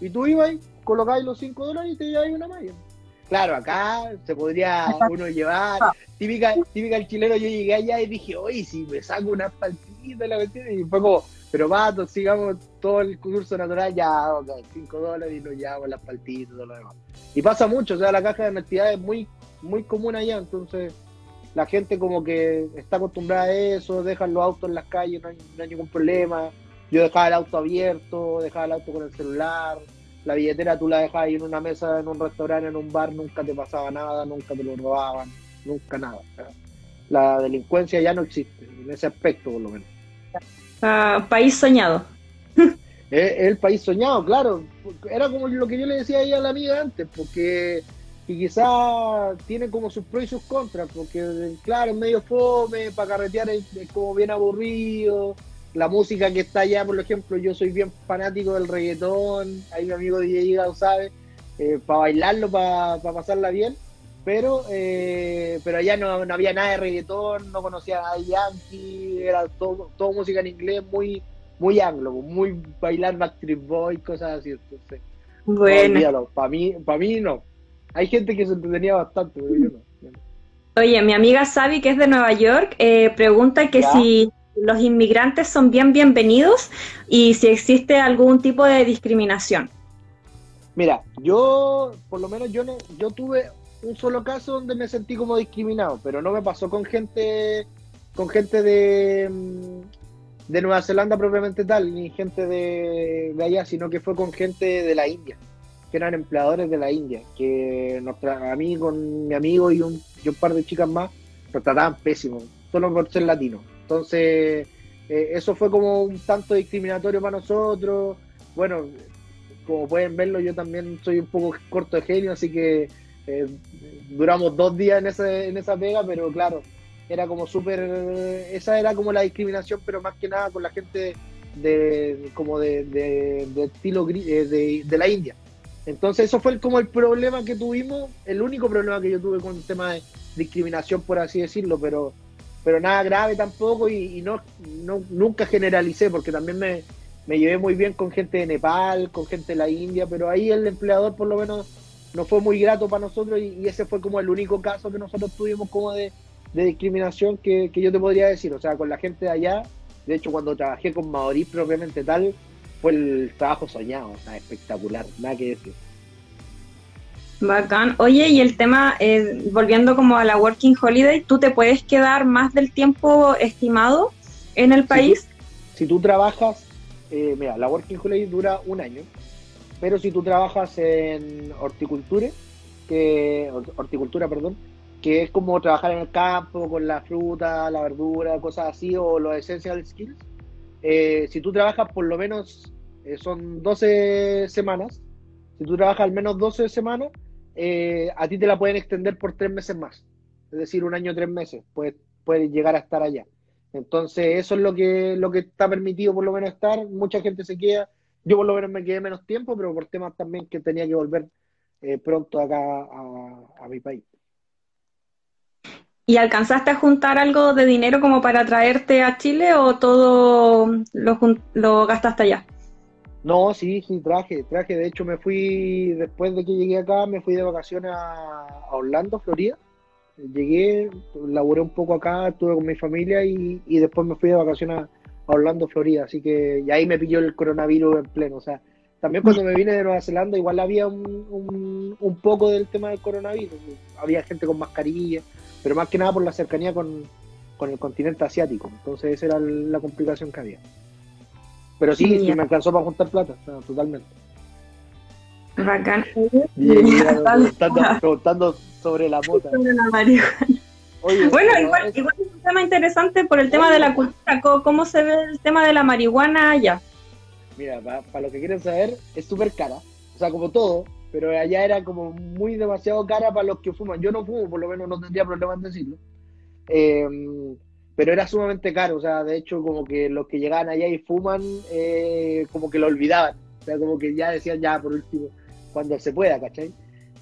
Y tú ibas, colocabas los 5 dólares y te llevabas una malla. Claro, acá se podría uno llevar. Típica, típica el chileno, yo llegué allá y dije, oye, si me saco una paltita, la y fue como, pero vato, sigamos todo el curso natural, ya, ok, 5 dólares y nos llevamos las paltitas y todo lo demás. Y pasa mucho, o sea, la caja de honestidad es muy, muy común allá, entonces la gente como que está acostumbrada a eso, dejan los autos en las calles, no hay, ningún problema. Yo dejaba el auto abierto, dejaba el auto con el celular, la billetera tú la dejabas ahí en una mesa, en un restaurante, en un bar, nunca te pasaba nada, nunca te lo robaban, nunca nada. La delincuencia ya no existe, en ese aspecto por lo menos país soñado. Es el país soñado, claro. Era como lo que yo le decía ahí a la amiga antes, porque y quizá tiene como sus pros y sus contras, porque claro, es medio fome, para carretear es, como bien aburrido, la música que está allá, por ejemplo, yo soy bien fanático del reggaetón, ahí mi amigo DJ Gao sabe, eh, para bailarlo, para pasarla bien, pero pero allá no, había nada de reggaetón, no conocía a Yankee, era todo, todo música en inglés muy muy anglo, muy bailar Backstreet Boy, cosas así. Entonces, bueno. para mí, para mí no. Hay gente que se entretenía bastante, pero yo no. Oye, mi amiga Sabi, que es de Nueva York, eh, pregunta que si los inmigrantes son bien bienvenidos y si existe algún tipo de discriminación. Mira, yo, por lo menos yo no, yo tuve un solo caso donde me sentí como discriminado, pero no me pasó con gente, con gente de, mm, de Nueva Zelanda propiamente tal, ni gente de, de allá, sino que fue con gente de la India, que eran empleadores de la India, que nos a con mi amigo y un, y un par de chicas más nos trataban pésimo, solo por ser latino. Entonces, eh, eso fue como un tanto discriminatorio para nosotros. Bueno, como pueden verlo, yo también soy un poco corto de genio, así que eh, duramos dos días en, ese, en esa pega, pero claro, era como súper, esa era como la discriminación, pero más que nada con la gente de como de, de, estilo eh, de, de, la India. Entonces eso fue como el problema que tuvimos, el único problema que yo tuve con el tema de discriminación, por así decirlo, pero, pero nada grave tampoco y, no, no, nunca generalicé, porque también me, me llevé muy bien con gente de Nepal, con gente de la India, pero ahí el empleador por lo menos no fue muy grato para nosotros y, ese fue como el único caso que nosotros tuvimos como de, discriminación que, yo te podría decir. O sea, con la gente de allá, de hecho cuando trabajé con Maorí propiamente tal, fue el trabajo soñado, o sea, espectacular, nada que decir. Bacán. Oye, y el tema, eh, volviendo como a la Working Holiday, ¿tú te puedes quedar más del tiempo estimado en el país? si tú trabajas eh, mira, la Working Holiday dura un año, pero si tú trabajas en horticultura, que, horticultura, perdón, que es como trabajar en el campo con la fruta, la verdura, cosas así, o los essential skills, eh, si tú trabajas por lo menos, eh, son 12 semanas, si tú trabajas al menos 12 semanas, a ti te la pueden extender por tres meses más, es decir, un año, tres meses, puedes, puedes llegar a estar allá. Entonces, eso es lo que, lo que está permitido por lo menos estar. Mucha gente se queda. Yo por lo menos me quedé menos tiempo, pero por temas también que tenía que volver eh, pronto acá a, mi país. ¿Y alcanzaste a juntar algo de dinero como para traerte a Chile o todo lo, lo gastaste allá? No, sí, sí, traje, traje. De hecho, me fui, después de que llegué acá, me fui de vacaciones a Orlando, Florida llegué, laboré un poco acá, estuve con mi familia y, después me fui de vacaciones a, Orlando, Florida. Así que y ahí me pilló el coronavirus en pleno. O sea, también cuando me vine de Nueva Zelanda igual había un, un, poco del tema del coronavirus. Había gente con mascarilla, pero más que nada por la cercanía con, el continente asiático. Entonces esa era la complicación que había. Pero sí, sí, me alcanzó para juntar plata, totalmente. Bacán. preguntando, sobre la mota. bueno, igual, es un tema interesante por el tema de la cultura. ¿Cómo, se ve el tema de la marihuana allá? Mira, para, los que quieren saber, es súper cara. O sea, como todo, pero allá era como muy demasiado cara para los que fuman. Yo no fumo, por lo menos no tendría problema en decirlo. Em, pero era sumamente caro, o sea, de hecho como que los que llegaban allá y fuman, eh, como que lo olvidaban, o sea, como que ya decían ya por último, cuando se pueda, ¿cachai?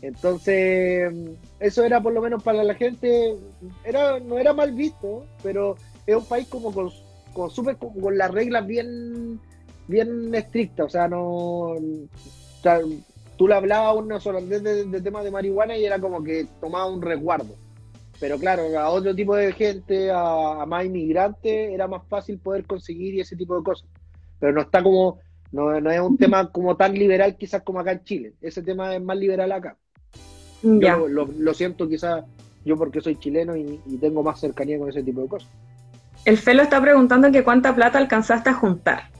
Entonces, eso era por lo menos para la gente, era no era mal visto, pero es un país como con, con, super, con las reglas bien, bien estrictas, o sea, no... O sea, tú le hablabas a unos holandeses de, de temas de marihuana y era como que tomaba un resguardo. Pero claro, a otro tipo de gente, a, a más inmigrantes, era más fácil poder conseguir y ese tipo de cosas. Pero no está como no, no es un tema como tan liberal quizás como acá en Chile. Ese tema es más liberal acá. Yo lo, siento quizás yo porque soy chileno y, tengo más cercanía con ese tipo de cosas. El Felo está preguntando que cuánta plata alcanzaste a juntar.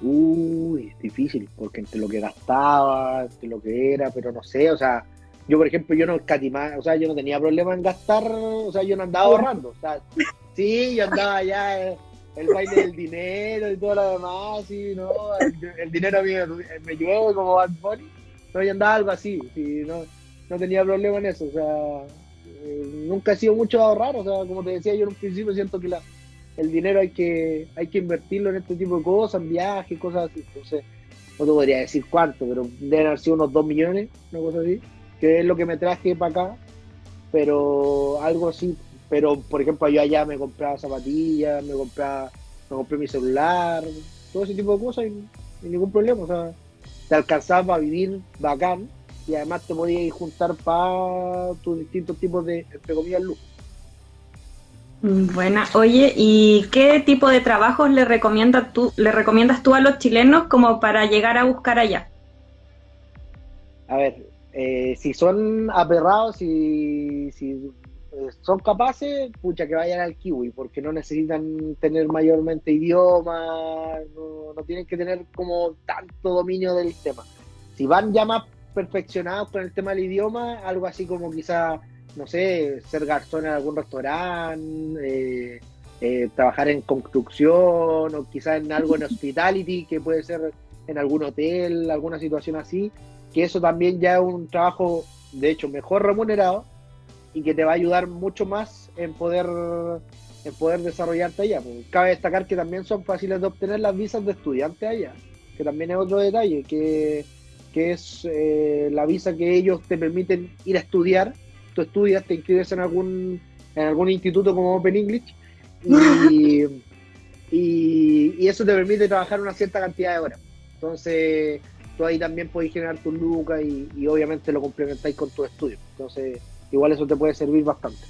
Uy, es difícil, porque entre lo que gastaba, entre lo que era, pero no sé, o sea, yo por ejemplo, yo no escatimaba, o sea, yo no tenía problema en gastar, o sea, yo no andaba ahorrando, o sea, sí, yo andaba allá... Eh, el baile del dinero y todo lo demás, y ¿no? El, dinero a mí me, llueve como Bad Bunny, no, yo andaba algo así, y no, no tenía problema en eso, o sea, eh, nunca he sido mucho de ahorrar, o sea, como te decía yo en un principio, siento que la, el dinero hay que, hay que invertirlo en este tipo de cosas, en viajes, cosas así, entonces, no te podría decir cuánto, pero deben haber sido unos 2 millones, una cosa así, que es lo que me traje para acá, pero algo así, pero, por ejemplo, yo allá me compraba zapatillas, me compraba, me compré mi celular, todo ese tipo de cosas y, ningún problema. O sea, te alcanzaba a vivir bacán y además te podías ir juntar para tus distintos tipos de, entre comillas, luz. Mm, buena. Oye, ¿y qué tipo de trabajos le recomiendas tú, le recomiendas tú a los chilenos como para llegar a buscar allá? A ver, eh, si son aperrados y si eh, son capaces, pucha, que vayan al kiwi, porque no necesitan tener mayormente idioma, no, no tienen que tener como tanto dominio del tema. Si van ya más perfeccionados con el tema del idioma, algo así como quizá, no sé, ser garzón en algún restaurante, eh, eh, trabajar en construcción o quizá en algo en hospitality, que puede ser en algún hotel, alguna situación así, que eso también ya es un trabajo, de hecho, mejor remunerado y que te va a ayudar mucho más en poder en poder desarrollarte allá. Pues, cabe destacar que también son fáciles de obtener las visas de estudiante allá, que también es otro detalle, que, es eh, la visa que ellos te permiten ir a estudiar. Tú estudias, te inscribes en algún, en algún instituto como Open English y, y, eso te permite trabajar una cierta cantidad de horas. Entonces, tú ahí también puedes generar tus lucas y, y obviamente lo complementáis con tu estudio. Entonces, igual eso te puede servir bastante.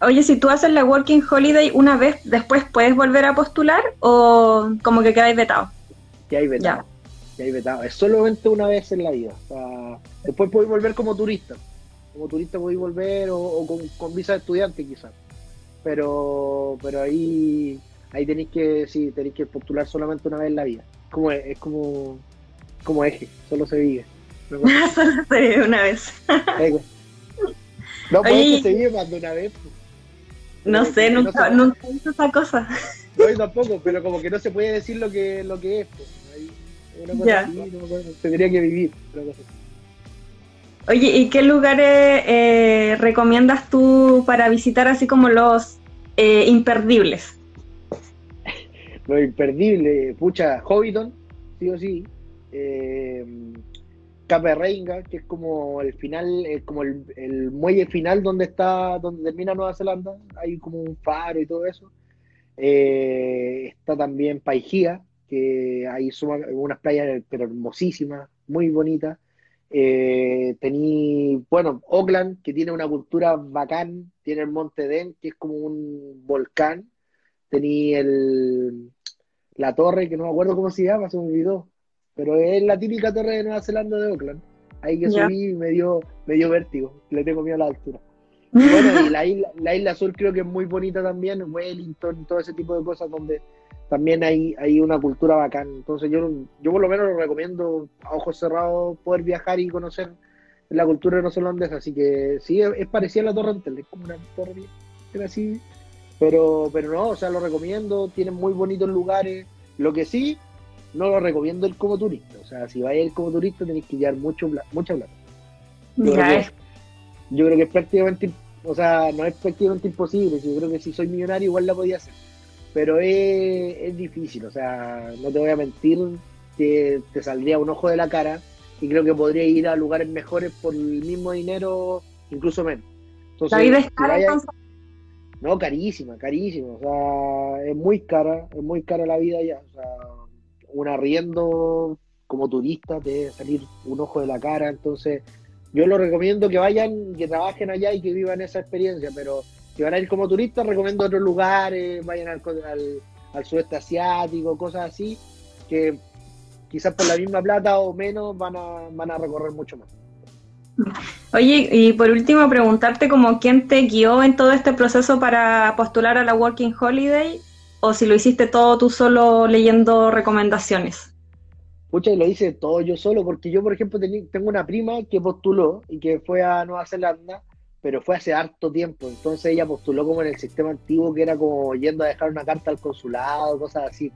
Oye, si tú haces la Working Holiday una vez, después puedes volver a postular o como que quedáis vetado. Hay vetado. Ya. hay vetado. Es solamente una vez en la vida. después podéis volver como turista. Como turista podéis volver o, con, visa de estudiante quizás. Pero, pero ahí, ahí tenéis que, sí, tenéis que postular solamente una vez en la vida. Como es, como, como eje, solo se vive. solo se vive una vez. No, puede que se vive más de una vez. Pues. No sé, nunca, no nunca hizo esa cosa. No, yo tampoco, pero como que no se puede decir lo que, lo que es. Pues. una cosa así, tendría que vivir. Oye, ¿y qué lugares eh, recomiendas tú para visitar así como los eh, imperdibles? Los imperdibles, pucha, Hobbiton, sí o sí. Eh, Reinga, que es como el final, eh, como el, muelle final donde está, donde termina Nueva Zelanda, hay como un faro y todo eso. Eh, está también Paigía, que hay unas playas hermosísimas, muy bonitas. Eh, tení, bueno, Oakland, que tiene una cultura bacán, tiene el Monte Den, que es como un volcán. Tení el, la torre, que no me acuerdo cómo se llama, se me olvidó pero es la típica torre de Nueva Zelanda de Auckland. Ahí que subí y me dio, me dio vértigo, le tengo miedo a la altura. Bueno, y la isla, la isla azul creo que es muy bonita también, Wellington, todo ese tipo de cosas donde también hay, hay una cultura bacán. Entonces yo, yo por lo menos lo recomiendo a ojos cerrados poder viajar y conocer la cultura neozelandesa. Así que sí, es, parecida a la Torre Antel, es como una torre así. Pero, pero no, o sea, lo recomiendo, tienen muy bonitos lugares. Lo que sí, no lo recomiendo ir como turista. O sea, si vais a ir como turista tenéis que llevar mucho, mucha plata. Yo, creo que, es prácticamente, o sea, no es prácticamente imposible. Yo creo que si soy millonario igual la podía hacer. Pero es, es difícil, o sea, no te voy a mentir que te saldría un ojo de la cara y creo que podría ir a lugares mejores por el mismo dinero, incluso menos. Entonces, ¿La vida es cara No, carísima, carísima. O sea, es muy cara, es muy cara la vida ya. O sea, un arriendo como turista de salir un ojo de la cara, entonces yo lo recomiendo que vayan, que trabajen allá y que vivan esa experiencia, pero si van a ir como turistas, recomiendo otros lugares, vayan al, al, sudeste asiático, cosas así, que quizás por la misma plata o menos van a, van a recorrer mucho más. Oye, y por último preguntarte como quién te guió en todo este proceso para postular a la Working Holiday o si lo hiciste todo tú solo leyendo recomendaciones. Pucha, y lo hice todo yo solo, porque yo, por ejemplo, tengo una prima que postuló y que fue a Nueva Zelanda, pero fue hace harto tiempo. Entonces ella postuló como en el sistema antiguo, que era como yendo a dejar una carta al consulado, cosas así.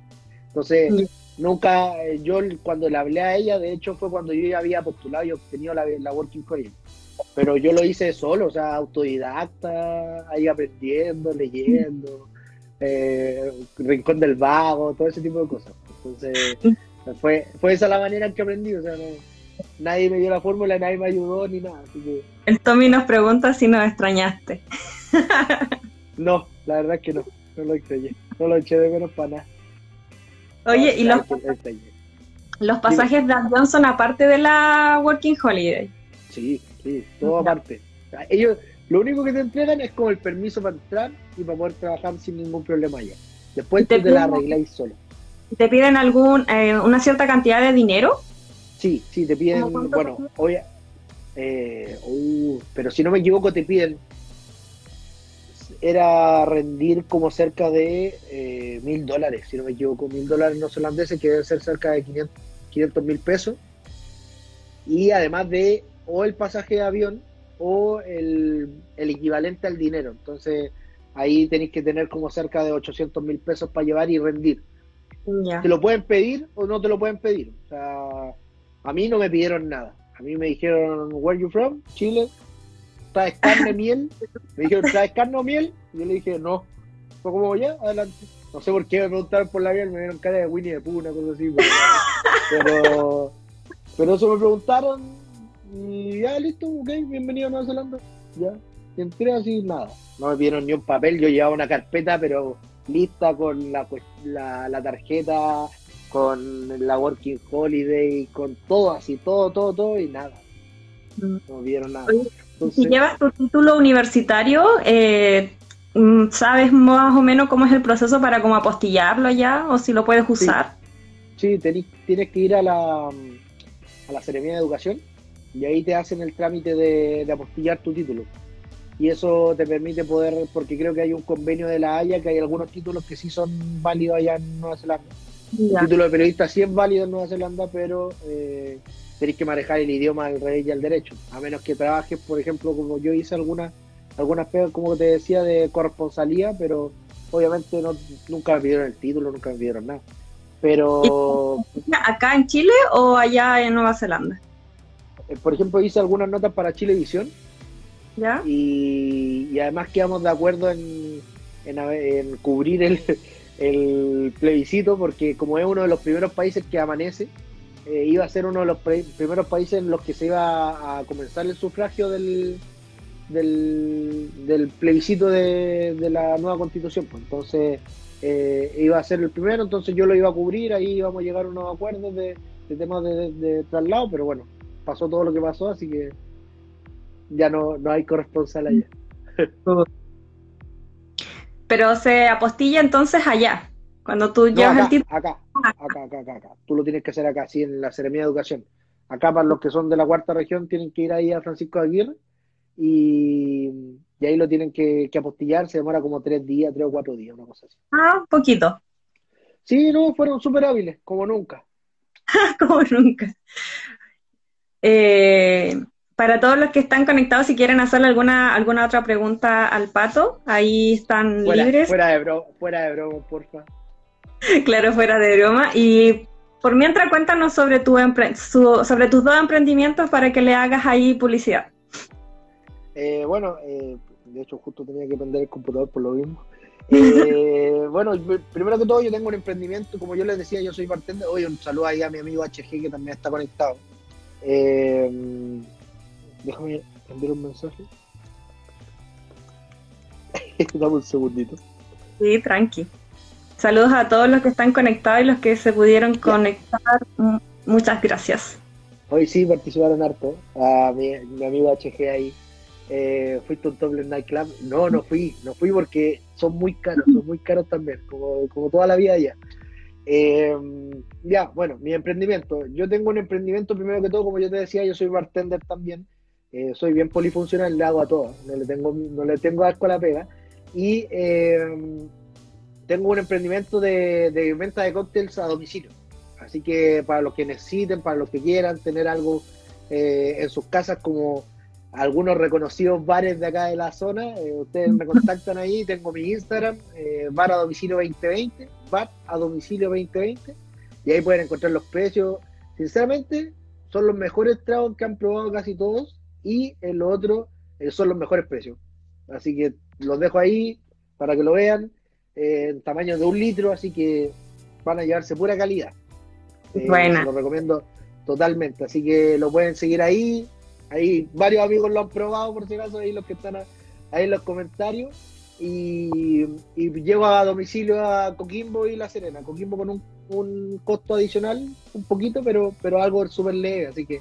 Entonces, nunca, eh, yo cuando le hablé a ella, de hecho fue cuando yo ya había postulado y obtenido la, la Working Holiday. Pero yo lo hice solo, o sea, autodidacta, ahí aprendiendo, leyendo eh, Rincón del Vago, todo ese tipo de cosas. Entonces, fue, fue esa la manera en que aprendí, o sea, nadie me dio la fórmula, nadie me ayudó ni nada. El Tommy nos pregunta si nos extrañaste. no, la verdad es que no, no lo extrañé, no lo eché de menos para nada. Oye, ¿y los, los pasajes de avión son aparte de la Working Holiday? Sí, sí, todo aparte. Ellos, lo único que te entregan es como el permiso para entrar y para poder trabajar sin ningún problema allá. Después te, la arregláis solo. ¿Te piden algún eh, una cierta cantidad de dinero? Sí, sí, te piden, bueno, obvia, eh, uh, pero si no me equivoco te piden era rendir como cerca de eh, mil dólares, si no me equivoco, mil dólares neozelandeses, que debe ser cerca de 500 mil pesos. Y además de o el pasaje de avión o el, equivalente al dinero. Entonces ahí tenéis que tener como cerca de 800 mil pesos para llevar y rendir. Te lo pueden pedir o no te lo pueden pedir. O sea, a mí no me pidieron nada. A mí me dijeron, where you from? Chile. ¿Traes carne, miel? Me dijeron, ¿traes carne o miel? Y yo le dije, no. Fue como, ya, adelante. No sé por qué me preguntaron por la miel, me dieron cara de Winnie de Pooh, una cosa así. Pero, pero eso me preguntaron y ya, listo, ok, bienvenido a Nueva Zelanda. Ya, entré así, nada. No me pidieron ni un papel, yo llevaba una carpeta, pero lista con la, la, la tarjeta, con la Working Holiday, con todo así, todo, todo, todo y nada. Mm. No me pidieron nada. si llevas tu título universitario, eh, mm, ¿sabes más o menos cómo es el proceso para como apostillarlo ya o si lo puedes usar? Sí, tienes que ir a la, a la Ceremonia de Educación y ahí te hacen el trámite de, apostillar tu título. Y eso te permite poder, porque creo que hay un convenio de la Haya, que hay algunos títulos que sí son válidos allá en Nueva Zelanda. El título de periodista sí es válido en Nueva Zelanda, pero eh, tenéis que manejar el idioma del rey y el derecho. A menos que trabajes, por ejemplo, como yo hice algunas algunas pegas, como te decía, de corresponsalía, pero obviamente no, nunca me pidieron el título, nunca me pidieron nada. Pero... ¿Acá en Chile o allá en Nueva Zelanda? Eh, por ejemplo, hice algunas notas para Chilevisión. ¿Ya? Y, además quedamos de acuerdo en, en, cubrir el, el, plebiscito, porque como es uno de los primeros países que amanece, eh, iba a ser uno de los primeros países en los que se iba a comenzar el sufragio del, del, plebiscito de, la nueva constitución. Pues. Entonces, eh, iba a ser el primero, entonces yo lo iba a cubrir, ahí íbamos a llegar a unos acuerdos de, temas de, de traslado, pero bueno, pasó todo lo que pasó, así que ya no, no hay corresponsal allá. Pero se apostilla entonces allá, cuando tú llevas el título. Acá, acá, acá, acá, acá. Tú lo tienes que hacer acá, sí, en la ceremonia de educación. Acá para los que son de la cuarta región tienen que ir ahí a Francisco Aguirre y, y ahí lo tienen que, que, apostillar, se demora como tres días, tres o cuatro días, una cosa así. Ah, poquito. Sí, no, fueron súper hábiles, como nunca. como nunca. Eh, para todos los que están conectados, si quieren hacerle alguna alguna otra pregunta al pato, ahí están libres. Fuera de, broma, fuera de broma, porfa. claro, fuera de broma. Y por mientras, cuéntanos sobre, tu sobre tus dos emprendimientos para que le hagas ahí publicidad. Eh, bueno, eh, de hecho, justo tenía que prender el computador por lo mismo. Eh, bueno, primero que todo, yo tengo un emprendimiento, como yo les decía, yo soy bartender. Hoy un saludo ahí a mi amigo HG que también está conectado. Eh, déjame enviar un mensaje. Dame un segundito. Sí, tranqui. Saludos a todos los que están conectados y los que se pudieron conectar. Muchas gracias. Hoy sí participaron harto. A mi, amigo HG ahí. Eh, ¿Fuiste un Night Nightclub? No, no fui. No fui porque son muy caros. Son muy caros también. Como, como toda la vida allá. Eh, ya, bueno, mi emprendimiento. Yo tengo un emprendimiento, primero que todo, como yo te decía, yo soy bartender también. Eh, soy bien polifuncional, le hago a todo. No le tengo, no le tengo asco a la pega. Y eh, tengo un emprendimiento de, de, venta de cócteles a domicilio. Así que para los que necesiten, para los que quieran tener algo en sus casas como algunos reconocidos bares de acá de la zona. Eh, ustedes me contactan ahí, tengo mi Instagram, eh, bar a domicilio 2020, bar a domicilio 2020, y ahí pueden encontrar los precios. Sinceramente, son los mejores tragos que han probado casi todos, y el otro eh, son los mejores precios. Así que los dejo ahí para que lo vean, en tamaño de un litro, así que van a llevarse pura calidad. bueno. Lo recomiendo totalmente, así que lo pueden seguir ahí, Ahí varios amigos lo han probado, por si acaso, ahí los que están ahí en los comentarios. Y, llego a domicilio a Coquimbo y La Serena. Coquimbo con un, costo adicional, un poquito, pero, pero algo súper leve, así que.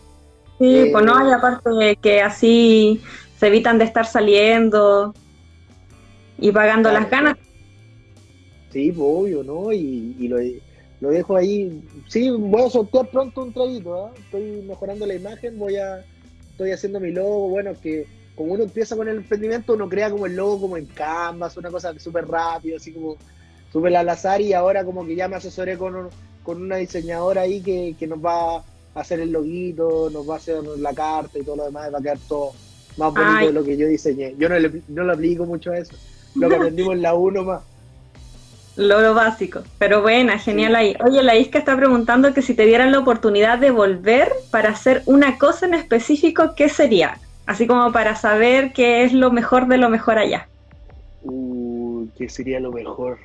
Sí, pues no, y aparte que así se evitan de estar saliendo y pagando las ganas. Sí, pues, obvio, ¿no? Y, lo, lo, dejo ahí. Sí, voy a sortear pronto un traguito, ¿eh? Estoy mejorando la imagen, voy a estoy haciendo mi logo, bueno, que como uno empieza con el emprendimiento, uno crea como el logo como en Canvas, una cosa súper rápido, así como súper al azar y ahora como que ya me asesoré con, con una diseñadora ahí que, que, nos va a hacer el loguito, nos va a hacer la carta y todo lo demás, va a quedar todo más bonito de lo que yo diseñé. Yo no le, no le aplico mucho a eso, lo que aprendimos en la 1 más. Lo, básico, pero buena, genial ahí. Oye, la Isca está preguntando que si te dieran la oportunidad de volver para hacer una cosa en específico, ¿qué sería? Así como para saber qué es lo mejor de lo mejor allá. Uh, ¿Qué sería lo mejor?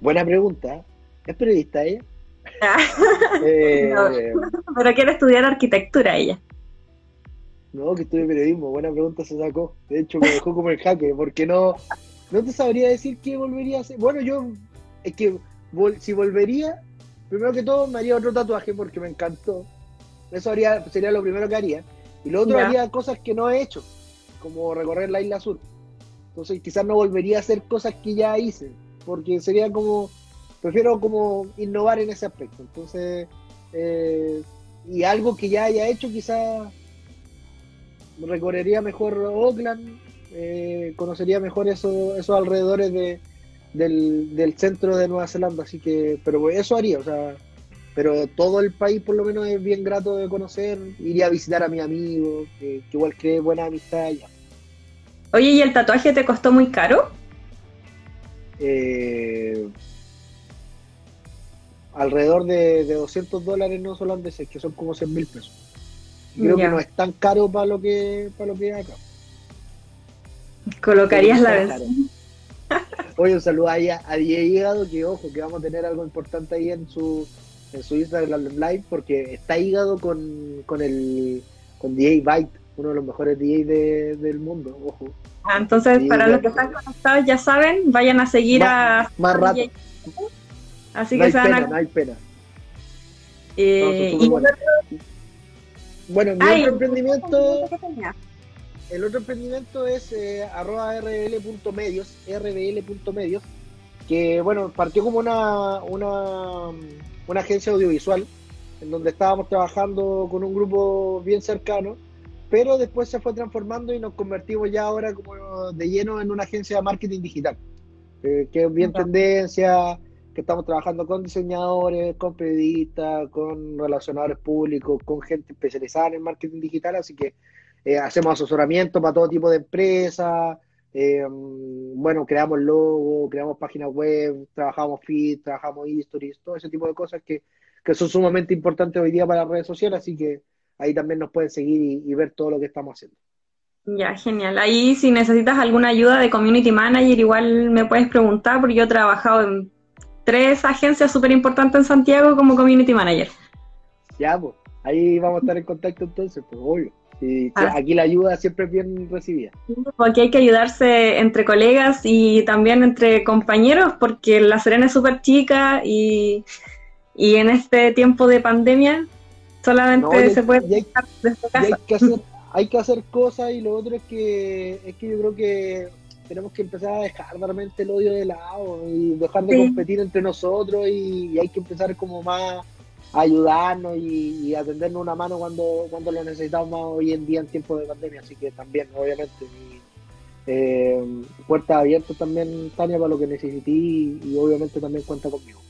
Buena pregunta. ¿Es periodista ella? eh, pero quiere estudiar arquitectura ella. No, que estudie periodismo. Buena pregunta se sacó. De hecho, me dejó como el jaque, porque no, no te sabría decir qué volvería a hacer. Bueno, yo, es que si volvería, primero que todo me haría otro tatuaje porque me encantó. Eso haría, sería lo primero que haría. Y lo otro haría cosas que no he hecho, como recorrer la isla sur. Entonces quizás no volvería a hacer cosas que ya hice, porque sería como, prefiero como innovar en ese aspecto. Entonces, eh, y algo que ya haya hecho, quizás recorrería mejor Oakland, eh, conocería mejor eso, esos alrededores de, del, del, centro de Nueva Zelanda. Así que, pero eso haría, o sea, pero todo el país por lo menos es bien grato de conocer. Iría a visitar a mi amigo, que, igual que buena amistad allá. Oye, ¿y el tatuaje te costó muy caro? Eh, alrededor de, 200 dólares no holandeses, que son como 100 mil pesos. Creo que no es tan caro para lo que para lo que acá. Colocarías la vez. Oye, un saludo ahí a, a Hígado, que ojo, que vamos a tener algo importante ahí en su en su Instagram Live porque está hígado con, con el con DJ Byte, uno de los mejores DJs del mundo, ojo. Ah, entonces, para los que están conectados, ya saben, vayan a seguir a. Más rato. Así que se van a... No hay pena. Eh, bueno. mi otro emprendimiento. El otro emprendimiento es eh, arroba rbl.medios, rbl.medios, que bueno, partió como una, una una agencia audiovisual en donde estábamos trabajando con un grupo bien cercano, pero después se fue transformando y nos convertimos ya ahora como de lleno en una agencia de marketing digital, que es bien tendencia, que estamos trabajando con diseñadores, con periodistas, con relacionadores públicos, con gente especializada en marketing digital, así que eh, hacemos asesoramiento para todo tipo de empresas, eh, bueno, creamos logo, creamos páginas web, trabajamos feed, trabajamos histories, todo ese tipo de cosas que, son sumamente importantes hoy día para las redes sociales, así que ahí también nos pueden seguir y, ver todo lo que estamos haciendo. Ya, genial. Ahí si necesitas alguna ayuda de community manager, igual me puedes preguntar, porque yo he trabajado en tres agencias súper importantes en Santiago como community manager. Ya, pues, ahí vamos a estar en contacto entonces, pues obvio. Y ah. aquí la ayuda siempre es bien recibida. Porque hay que ayudarse entre colegas y también entre compañeros, porque La Serena es súper chica y, en este tiempo de pandemia solamente se puede hay, Hay que, hacer, hay que hacer cosas y lo otro es que, es que yo creo que tenemos que empezar a dejar realmente el odio de lado y dejar de competir entre nosotros y hay que empezar como más ayudarnos y, atendernos una mano cuando, cuando lo necesitamos más hoy en día en tiempo de pandemia. Así que también, obviamente, eh, puertas abiertas también, Tania, para lo que necesité y, obviamente también cuenta conmigo.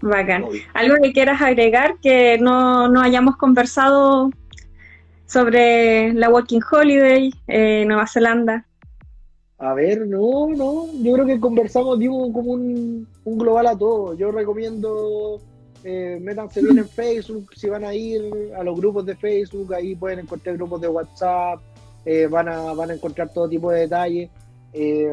Bacán. ¿Algo que quieras agregar que no, no hayamos conversado sobre la Walking Holiday, eh, Nueva Zelanda? A ver, no, no, yo creo que conversamos, digo, como un, un global a todo. Yo recomiendo eh, métanse bien en Facebook, si van a ir a los grupos de Facebook, ahí pueden encontrar grupos de WhatsApp, eh, van, a, van a encontrar todo tipo de detalles. Eh,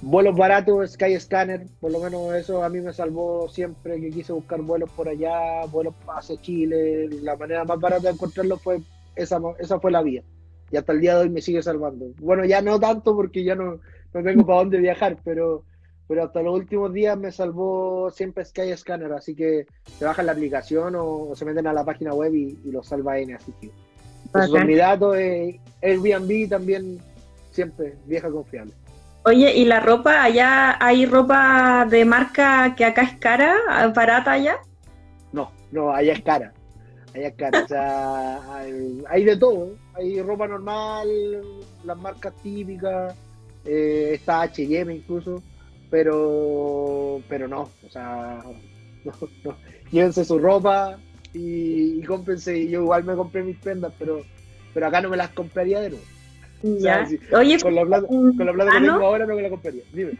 vuelos baratos, Sky Scanner, por lo menos eso a mí me salvó siempre que quise buscar vuelos por allá, vuelos hacia Chile, la manera más barata de encontrarlos fue esa, esa fue la vía. Y hasta el día de hoy me sigue salvando. Bueno, ya no tanto porque ya no, no tengo para dónde viajar, pero pero hasta los últimos días me salvó siempre Sky Scanner, así que se bajan la aplicación o, se meten a la página web y, lo salva N, así que esos son mis datos, eh, Airbnb también siempre, vieja confiable. Oye, ¿y la ropa? ¿Allá hay ropa de marca que acá es cara, barata allá? No, no, allá es cara. Allá es cara. o sea, hay, de todo. hay ropa normal, las marcas típicas, eh, está H&M incluso, pero pero no, o sea, no, no. llévense su ropa y, y cómprense, yo igual me compré mis prendas, pero pero acá no me las compraría de nuevo. O sea, Oye, con la plata, con la plata que tengo ahora no me la compraría. Dime.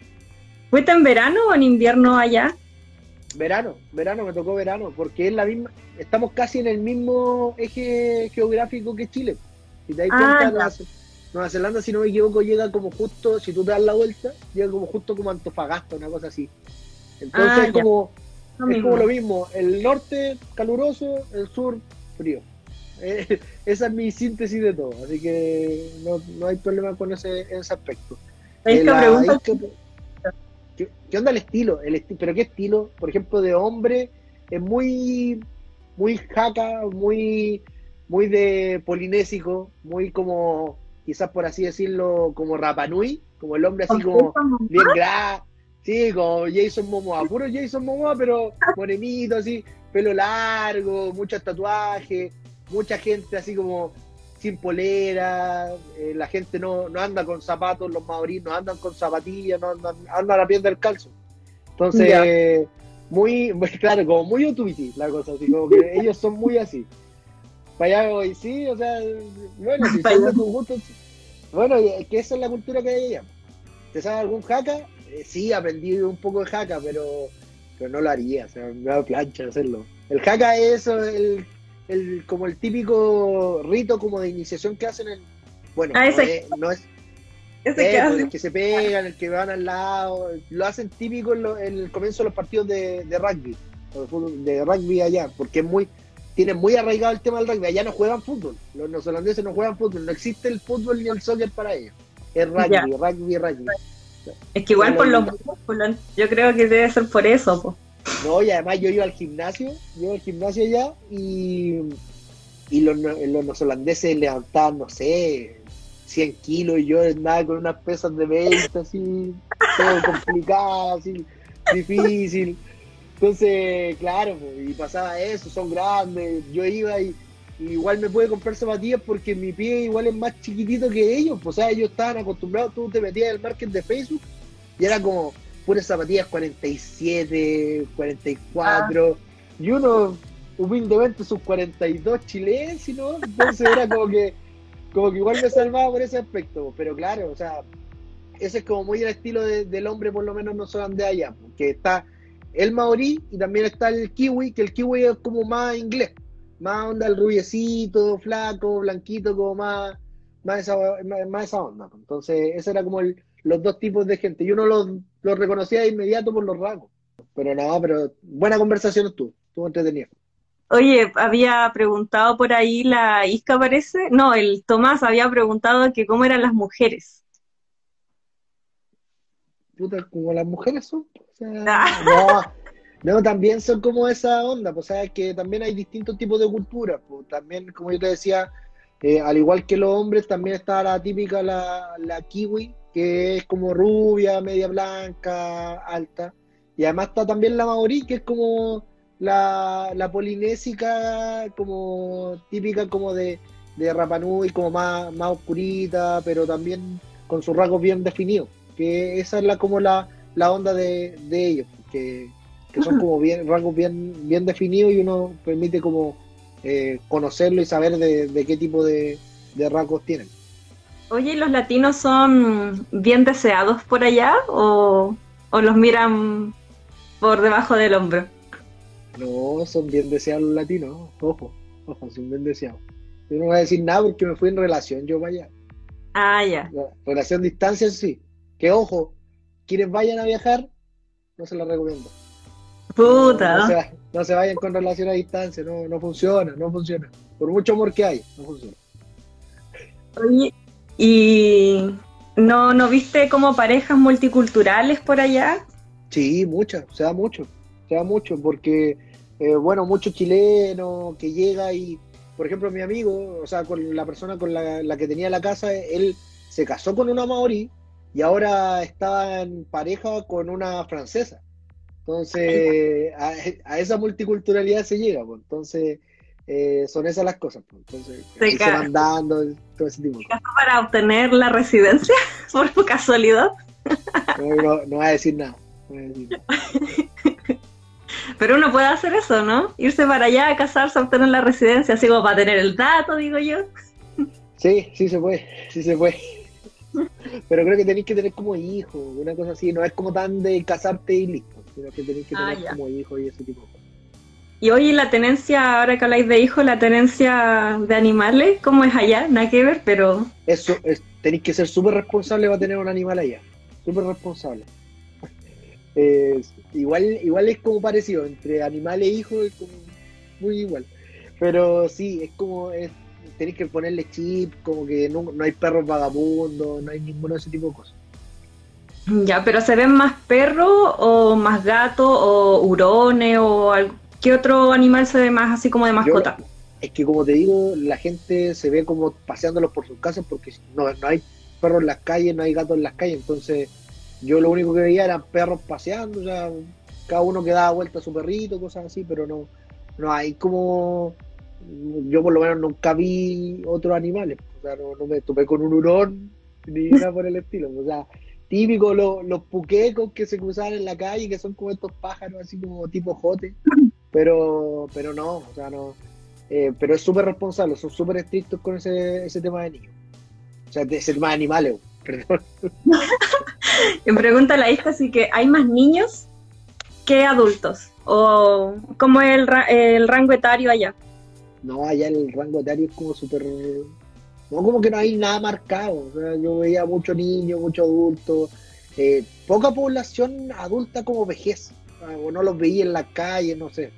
¿fuiste en verano o en invierno allá? Verano, verano, me tocó verano, porque es la misma, estamos casi en el mismo eje geográfico que Chile. Si te das Ah, cuenta. Nueva, Ce- Nueva Zelanda, si no me equivoco, llega como justo, si tú te das la vuelta, llega como justo como Antofagasta, una cosa así. Entonces Ah, es ya. como, Lo es mismo. como lo mismo, el norte caluroso, el sur frío. Eh, esa es mi síntesis de todo, así que no, no hay problema con ese, ese aspecto. ¿Sabes Eh, qué la- pregunta? hay que- ¿Qué, qué onda el estilo? El esti- ¿Pero qué estilo? Por ejemplo, de hombre es muy, muy jaca, muy, muy de polinésico, muy como, quizás por así decirlo, como Rapanui, como el hombre así como bien gra, sí, como Jason Momoa, puro Jason Momoa, pero morenito, así, pelo largo, muchos tatuajes, mucha gente así como sin polera, eh, la gente no, no anda con zapatos, los maoríes no andan con zapatillas, no andan, andan a la piel del calzo. Entonces, muy claro, como muy utuiti la cosa, así como que ellos son muy así. Para allá voy, sí, o sea, bueno, si son de allá. tus gustos, bueno, es que esa es la cultura que hay allá. ¿Te sabes algún jaca? Eh, sí, aprendí un poco de jaca, pero, pero no lo haría, o sea, me da plancha hacerlo. El jaca es eso, el, el, como el típico rito como de iniciación que hacen en... Bueno, Ah, no, es, no es- Ese eh, que el que se pegan, el que van al lado, lo hacen típico en, lo- en el comienzo de los partidos de, de rugby, de rugby allá, porque es muy, tienen muy arraigado el tema del rugby, allá no juegan fútbol, los neozelandeses no juegan fútbol, no existe el fútbol ni el soccer para ellos, es rugby, rugby, rugby. Es que igual por los músculos, yo creo que debe ser por eso, po. No, y además yo iba al gimnasio, yo iba al gimnasio allá y, y los, los neozelandeses levantaban, no sé, 100 kilos y yo andaba con unas pesas de 20, así, todo complicado, así, difícil. Entonces, claro, y pasaba eso, son grandes, yo iba y, y igual me pude comprar zapatillas porque mi pie igual es más chiquitito que ellos, pues, o sea, ellos estaban acostumbrados, tú te metías en el market de Facebook y era como puras zapatillas 47, 44, y uno humildemente sus 42 chilenos, ¿no? Entonces era como que, como que igual me salvaba por ese aspecto, pero claro, o sea, ese es como muy el estilo de- del hombre, por lo menos no son de allá, porque está el maorí y también está el kiwi, que el kiwi es como más inglés, más onda el rubiecito, flaco, blanquito, como más, más, esa, más, esa onda. Entonces, ese era como el- los dos tipos de gente, y uno los, los reconocía de inmediato por los rasgos. Pero no, pero buena conversación tú, estuvo entretenido. Oye, había preguntado por ahí la Isca, parece. No, el Tomás había preguntado que cómo eran las mujeres. Puta, como las mujeres son. o sea, Ah. no, no, también son como esa onda, pues sabes que también hay distintos tipos de culturas. Pues, también, como yo te decía, eh, al igual que los hombres, también está la típica, la, la kiwi, que es como rubia, media blanca, alta. Y además está también la maorí, que es como la, la polinésica, como típica como de, de Rapa Nui, como más, más oscurita, pero también con sus rasgos bien definidos que esa es la como la, la onda de, de ellos, que, que son como bien, rasgos bien, bien definidos y uno permite como eh, conocerlo y saber de, de qué tipo de, de rasgos tienen. Oye, ¿y ¿los latinos son bien deseados por allá o, o los miran por debajo del hombro? No, son bien deseados los latinos, ojo, ojo, son bien deseados. Yo no voy a decir nada porque me fui en relación yo para allá. Ah, ya. La relación distancia sí. Que ojo, quienes vayan a viajar, no se los recomiendo. Puta. No, se, va- no se vayan con relación a distancia, no, no funciona, no funciona. Por mucho amor que hay, no funciona. Oye, ¿y no, no viste como parejas multiculturales por allá? Sí, muchas, se da mucho, se da mucho, porque, eh, bueno, mucho chileno que llega y, por ejemplo, mi amigo, o sea, con la persona con la, la que tenía la casa, él se casó con una maorí y ahora está en pareja con una francesa. Entonces, a, a esa multiculturalidad se llega, pues. entonces, eh, son esas las cosas. Pues. Entonces, se, van dando, todo ese tipo. para obtener la residencia, por casualidad? No, no, va a decir nada. Pero uno puede hacer eso, ¿no? Irse para allá a casarse, a obtener la residencia, así como para tener el dato, digo yo. Sí, sí se puede, sí se puede. Pero creo que tenéis que tener como hijo, una cosa así, no es como tan de casarte y listo, sino que tenéis que ah, tener como hijo y ese tipo de cosas. Y hoy la tenencia, ahora que habláis de hijos, la tenencia de animales, ¿cómo es allá? Nada que ver, pero... Eso, es, tenéis que ser súper responsable para tener un animal allá, súper responsable. igual, igual es como parecido, entre animal e hijo es como muy igual. Pero sí, es como, es, tenéis que ponerle chip, como que no, hay perros vagabundos, no hay ninguno de ese tipo de cosas. Ya, pero ¿se ven más perros o más gatos o hurones o algo? ¿Qué otro animal se ve más así como de mascota? es que como te digo, la gente se ve como paseándolos por sus casas porque no, no hay perros en las calles, no hay gatos en las calles, entonces yo lo único que veía eran perros paseando, o sea, cada uno que daba vuelta a su perrito, cosas así, pero no, no hay como yo por lo menos nunca vi otros animales, o sea, no, me topé con un hurón ni nada por el estilo, o sea, típico los puquecos que se cruzan en la calle, que son como estos pájaros así como tipo jote, pero, pero no, o sea, no, eh, pero es súper responsable, son súper estrictos con ese, ese tema de niños, o sea, ese tema de animales, perdón. Me pregunta la hija si que hay más niños que adultos, o cómo es el, el rango etario allá. No, allá el rango etario es como súper... No, como que no hay nada marcado. O sea, yo veía mucho niño, mucho adulto. Eh, poca población adulta como vejez. O no los veía en la calle, no sé.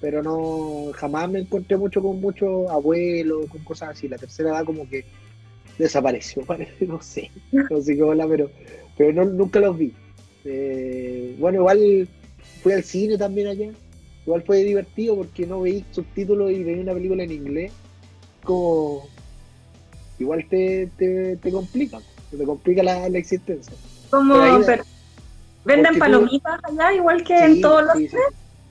Pero no, jamás me encontré mucho con muchos abuelos, con cosas así. La tercera edad como que desapareció, parece, no sé. No sé cómo la, pero, pero no, nunca los vi. Eh, bueno, igual fui al cine también allá. Igual fue divertido porque no veí subtítulos y veí una película en inglés. Como. Igual te, te, te complica, te complica la, existencia. Como. ¿Venden palomitas allá igual que en todos los sí,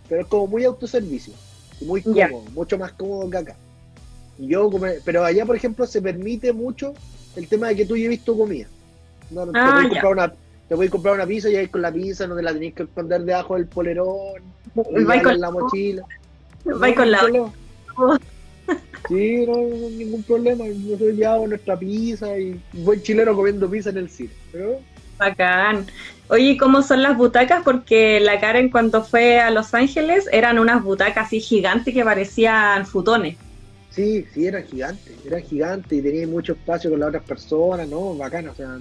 Pero es como muy autoservicio. Muy cómodo, mucho más cómodo que acá. yo, pero allá, por ejemplo, se permite mucho el tema de que tú lleves tu comida. No, no ah, te, comprar una, te voy a comprar una pizza y ahí con la pizza no te la tenés que esconder debajo del polerón Va con la mochila. Va con la. Sí, no, no, ningún problema. Nosotros llevamos nuestra pizza y buen chileno comiendo pizza en el cine. Bacán. Oye, ¿cómo son las butacas? Porque la Karen cuando fue a Los Ángeles eran unas butacas así gigantes que parecían futones. Sí, sí, eran gigantes, eran gigantes y tenían mucho espacio con las otras personas, ¿no? Bacán, o sea,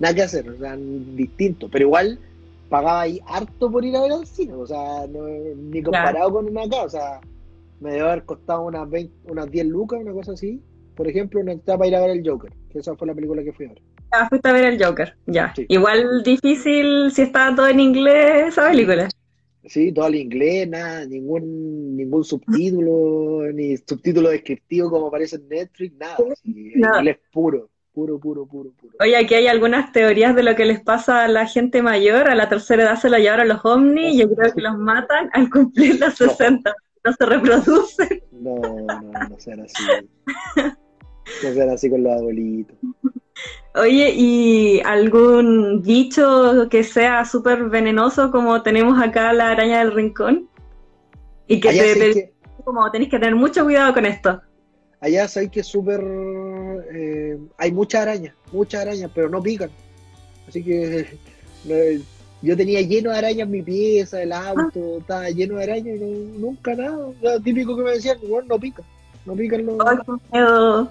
nada que hacer, o sea, distinto. Pero igual pagaba ahí harto por ir a ver al cine, o sea, ni comparado con una acá, o sea, me debe haber costado unas 20, unas 10 lucas, una cosa así. Por ejemplo, una entrada para ir a ver el Joker, que esa fue la película que fui a ver. Ah, fuiste a ver el Joker, ya. Igual difícil si estaba todo en inglés esa película. Sí, todo en inglés, nada, ningún, ningún subtítulo, ni subtítulo descriptivo como aparece en Netflix, nada. inglés puro puro, puro, puro, puro. Oye, aquí hay algunas teorías de lo que les pasa a la gente mayor, a la tercera edad se la llevaron los ovnis, yo creo que los matan al cumplir los 60, no, se reproducen. No, no, no sean así. No sean así con los abuelitos. Oye, ¿y algún bicho que sea súper venenoso como tenemos acá la araña del rincón? Y que te, como tenéis que tener mucho cuidado con esto. Allá sabéis que es súper. Eh, hay muchas arañas, muchas arañas, pero no pican. Así que yo tenía lleno de arañas en mi pieza, el auto, estaba lleno de arañas y nunca nada. Lo típico que me decían, bueno, no pican, no pican los.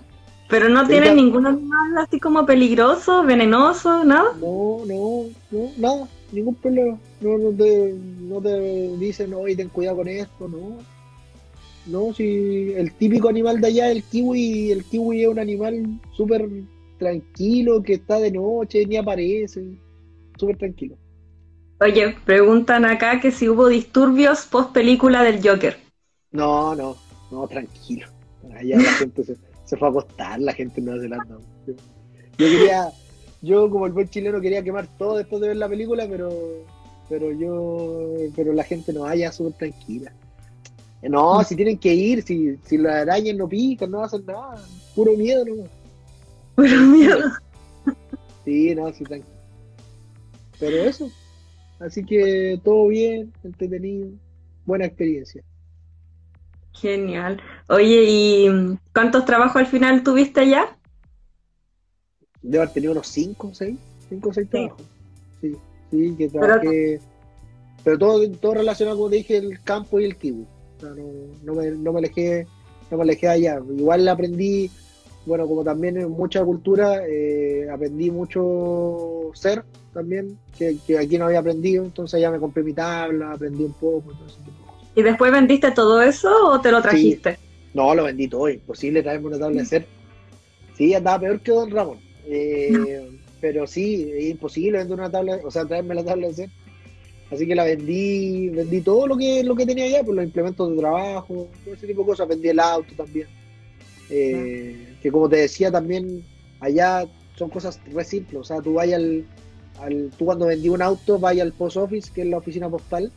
Pero no tienen ningún animal así como peligroso, venenoso, nada. No, no, no, nada, ningún problema. No, no te, no te dicen, oye, ten cuidado con esto, no no, si el típico animal de allá, el kiwi, el kiwi es un animal súper tranquilo, que está de noche, ni aparece, súper tranquilo. Oye, preguntan acá que si hubo disturbios post película del Joker. No, no, no, tranquilo. Allá la gente se, fue a acostar, la gente en Nueva Zelanda. Yo, yo quería, yo como el buen chileno quería quemar todo después de ver la película, pero pero yo, pero la gente no, allá súper tranquila. No, si tienen que ir, si, si las arañas no pican, no hacen nada. Puro miedo, no. Puro miedo. Sí, no, sí, tranquilo. Pero eso. Así que todo bien, entretenido, buena experiencia. Genial. Oye, ¿y cuántos trabajos al final tuviste ya? Debo haber tenido unos 5 o 6, 5 o 6 trabajos. Sí, sí, que trabajé. Pero, todo, todo relacionado, como te dije, el campo y el kiwi. O sea, no, no, me, no me alejé, no me alejé allá. Igual aprendí, bueno, como también en mucha cultura, eh, aprendí mucho ser también, que, que, aquí no había aprendido, entonces ya me compré mi tabla, aprendí un poco, cosas. ¿Y después vendiste todo eso o te lo trajiste? Sí. No, lo vendí todo, imposible traerme una tabla de ser. Sí, andaba peor que Don Ramón. Eh, pero sí, es imposible vender una tabla, o sea, traerme la tabla de ser. Así que la vendí, vendí todo lo que, lo que tenía allá, pues los implementos de trabajo, todo ese tipo de cosas, vendí el auto también. Eh, que como te decía también, allá son cosas re simples, o sea, tú vayas al, al, tú cuando vendí un auto, vayas al post office, que es la oficina postal,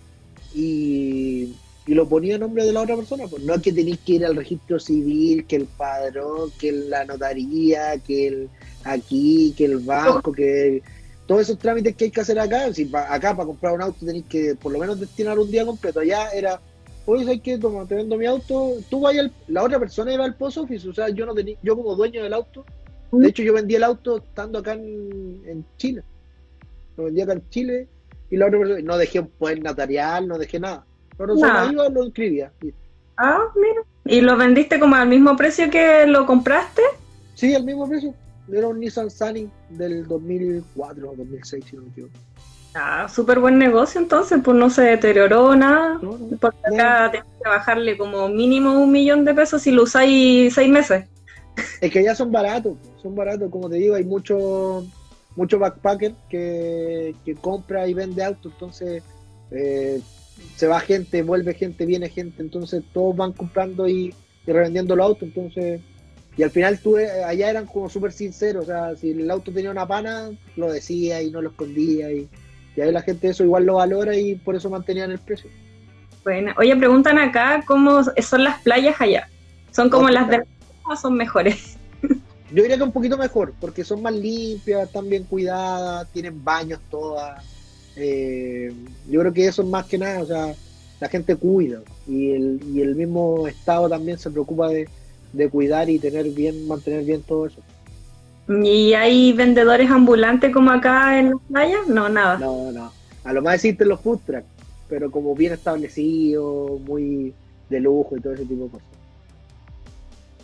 y, y lo ponía a nombre de la otra persona, pues. No es que tenéis que ir al registro civil, que el padrón, que la notaría, que el aquí, que el banco, que todos esos trámites que hay que hacer acá, si acá para comprar un auto tenéis que por lo menos destinar un día completo, allá era, oye, ¿sabes qué? Toma, te vendo mi auto, tú vayas, la otra persona iba al post office, o sea, yo no tenía, yo como dueño del auto, de hecho yo vendí el auto estando acá en, en Chile, lo vendí acá en Chile y la otra persona, no dejé un poder notarial, no dejé nada, pero nah. iba lo inscribía. Ah, mira, ¿y lo vendiste como al mismo precio que lo compraste? Sí, al mismo precio era un Nissan Sunny del 2004 o 2006, si no me equivoco. Ah, súper buen negocio entonces, pues no se deterioró nada. No, no, porque acá tenés que bajarle como mínimo un millón de pesos si lo usáis seis meses. Es que ya son baratos, son baratos, como te digo, hay mucho, mucho backpacker que, que compra y vende autos, entonces eh, se va gente, vuelve gente, viene gente, entonces todos van comprando y, y revendiendo los autos, entonces y al final tú, eh, allá eran como súper sinceros, o sea, si el auto tenía una pana, lo decía y no lo escondía. Y, y ahí la gente eso igual lo valora y por eso mantenían el precio. Bueno, oye, preguntan acá cómo son las playas allá. ¿Son como las de o son mejores? Yo diría que un poquito mejor, porque son más limpias, están bien cuidadas, tienen baños todas. Eh, yo creo que eso es más que nada, o sea, la gente cuida y el, y el mismo Estado también se preocupa de, de cuidar y tener bien, mantener bien todo eso. ¿Y hay vendedores ambulantes como acá en las playas? No, nada. No, no. A lo más existen los food trucks, pero como bien establecidos, muy de lujo y todo ese tipo de cosas.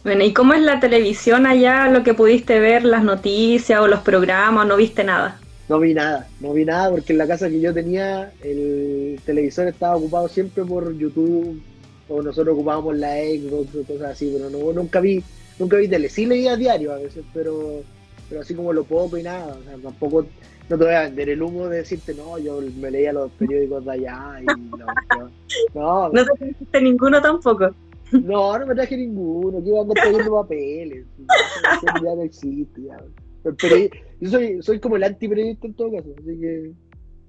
Bueno, ¿y cómo es la televisión allá, lo que pudiste ver, las noticias o los programas, no viste nada? No vi nada, no vi nada porque en la casa que yo tenía el televisor estaba ocupado siempre por YouTube, o nosotros ocupábamos la Xbox o cosas así, pero no, nunca vi, nunca vi tele, sí leía diario a veces, pero, pero así como lo poco y nada, o sea, tampoco, no te voy a vender el humo de decirte, no, yo me leía los periódicos de allá y no, no, no te trajiste ninguno tampoco. No, no me traje ninguno, que iba a andar papeles, ya no existe, ya. Pero yo soy, soy como el antiperiodista en todo caso, así que,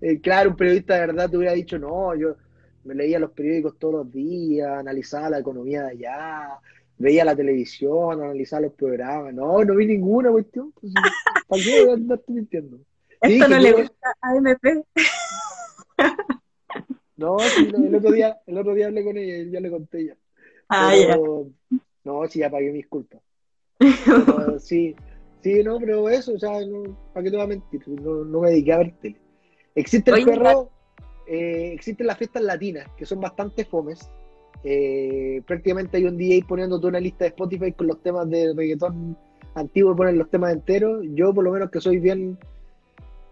eh, claro, un periodista de verdad te hubiera dicho, no, yo me leía los periódicos todos los días, analizaba la economía de allá, veía la televisión, analizaba los programas. No, no vi ninguna cuestión. Pues, ¿Para qué no estoy mintiendo? Esto no le gusta a AMP. No, sí, el, otro día, el otro día hablé con ella y ya le conté ya. Ah, pero, ya. No, sí, ya pagué mis culpas. Pero, sí, sí, no, pero eso, o sea, no, ¿para qué te voy a mentir? No, no me dediqué a ver tele. Existe el Oye, perro eh, existen las fiestas latinas, que son bastante fomes. Eh, prácticamente hay un DJ poniéndote una lista de Spotify con los temas de reggaetón antiguo, ponen los temas enteros. Yo, por lo menos, que soy bien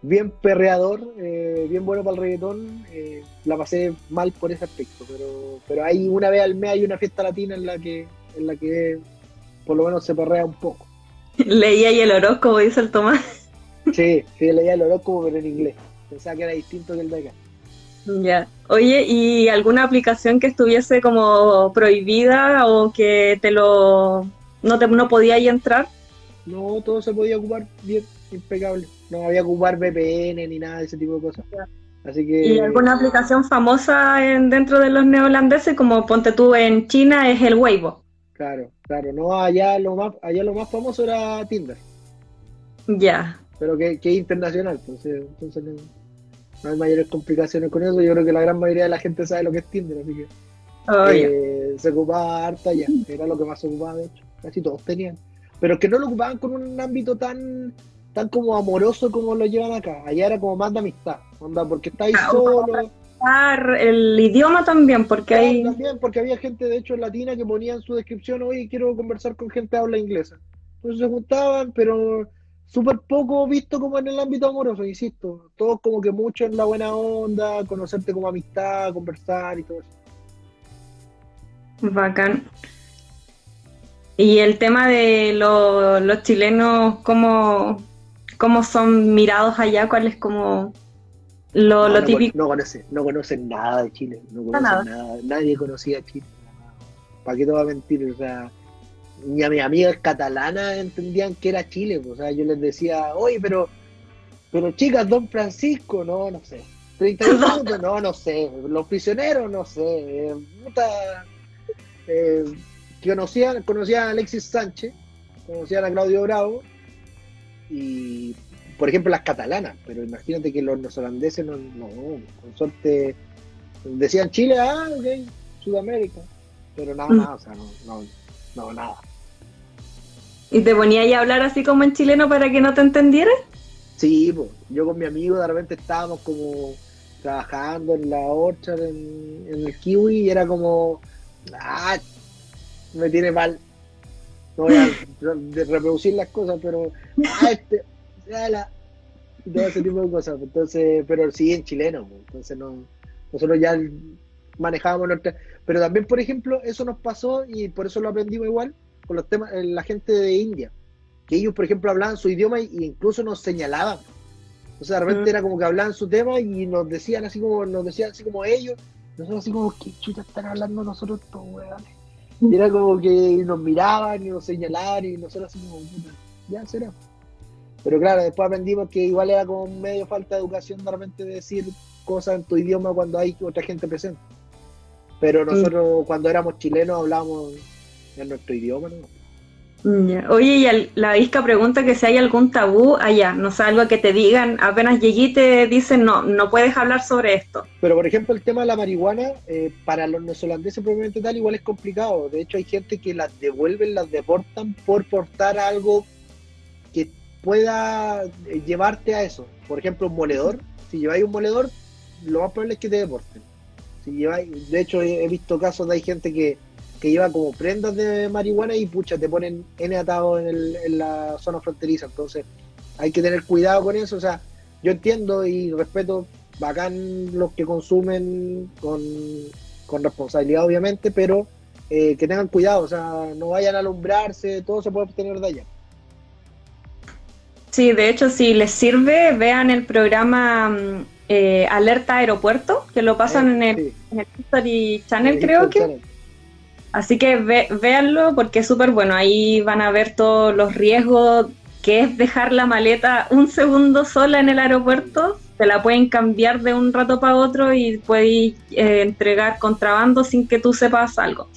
bien perreador, eh, bien bueno para el reggaetón, la pasé mal por ese aspecto, pero, pero hay una vez al mes hay una fiesta latina en la que, en la que por lo menos se perrea un poco. Leía ahí el horóscopo, dice el Tomás. Sí, sí, leía el horóscopo, pero en inglés. Pensaba que era distinto que el de acá. Ya. Oye, ¿y alguna aplicación que estuviese como prohibida o que te lo no te no podía ahí entrar? No, todo se podía ocupar bien, impecable. No había que ocupar VPN ni nada de ese tipo de cosas. Así que... ¿Y alguna aplicación famosa en, dentro de los neozelandeses, como ponte tú en China, es el Weibo? Claro, claro. No, allá lo más, allá lo más famoso era Tinder. Ya. Pero que, que internacional, entonces, entonces no, hay mayores complicaciones con eso. Yo creo que la gran mayoría de la gente sabe lo que es Tinder, así que eh, se ocupaba harta ya. Era lo que más se ocupaba, de hecho. Casi todos tenían. Pero que no lo ocupaban con un ámbito tan tan como amoroso como lo llevan acá. Allá era como más de amistad, onda, porque estáis ahí solo. El idioma también, porque hay. También, porque había gente, de hecho, latina que ponía en su descripción, oye, quiero conversar con gente que habla inglesa. Entonces se juntaban, pero súper poco visto como en el ámbito amoroso, insisto. Todos como que mucho en la buena onda, conocerte como amistad, conversar y todo eso. Bacán. Y el tema de los chilenos, ¿cómo, ¿cómo son mirados allá? ¿Cuál es como lo, típico? No, conocen, no conocen nada de Chile, no conocen nada. Nadie conocía Chile. ¿Para qué te va a mentir? O sea, ni a mis amigas catalanas entendían que era Chile. O sea, yo les decía, oye, pero, pero chicas, Don Francisco, no, no sé. 30 minutos, no, no sé. Los prisioneros, no sé. puta, eh, conocían, conocían a Alexis Sánchez, conocían a Claudio Bravo, y por ejemplo las catalanas, pero imagínate que los neozelandeses no, no, con suerte decían Chile, ah, ok, Sudamérica, pero nada, mm. nada, o sea, no, no, no, nada. ¿Y te ponía ahí a hablar así como en chileno para que no te entendieras? Sí, pues, yo con mi amigo de repente estábamos como trabajando en la orchard en, el kiwi y era como, ah, me tiene mal. No voy a reproducir las cosas, pero ah, este, y todo ese tipo de cosas. Entonces, pero sí en chileno, entonces no, nosotros ya manejábamos nuestra. Pero también, por ejemplo, eso nos pasó y por eso lo aprendimos igual con los temas, eh, la gente de India, que ellos, por ejemplo, hablaban su idioma e incluso nos señalaban. O sea, de repente era como que hablaban su tema y nos decían así como, nos decían así como ellos, nosotros así como, ¿qué chucha están hablando nosotros estos weones? Y era como que nos miraban y nos señalaban y nosotros así como, ya será. Pero claro, después aprendimos que igual era como medio falta de educación de repente decir cosas en tu idioma cuando hay otra gente presente. Pero nosotros cuando éramos chilenos hablábamos en nuestro idioma, ¿no? Oye, y la Isca pregunta que si hay algún tabú allá, no sé, algo que te digan, apenas llegué te dicen, no, no puedes hablar sobre esto. Pero por ejemplo, el tema de la marihuana, eh, para los neozelandeses probablemente tal, igual es complicado. De hecho, hay gente que las devuelven, las deportan por portar algo que pueda eh, llevarte a eso. Por ejemplo, un moledor. Si lleváis un moledor, lo más probable es que te deporten. Si lleváis, de hecho, he visto casos de hay gente que que lleva como prendas de marihuana y pucha, te ponen N atado en, la zona fronteriza. Entonces hay que tener cuidado con eso. O sea, yo entiendo y respeto bacán los que consumen con, responsabilidad, obviamente, pero eh, que tengan cuidado, o sea, no vayan a alumbrarse, todo se puede obtener de allá. Sí, de hecho, si les sirve, vean el programa mm, eh, Alerta Aeropuerto, que lo pasan eh, en, el, en, el, History Channel, creo que. Así que véanlo porque es súper bueno. Ahí van a ver todos los riesgos que es dejar la maleta un segundo sola en el aeropuerto. Te la pueden cambiar de un rato para otro y puedes eh, entregar contrabando sin que tú sepas algo.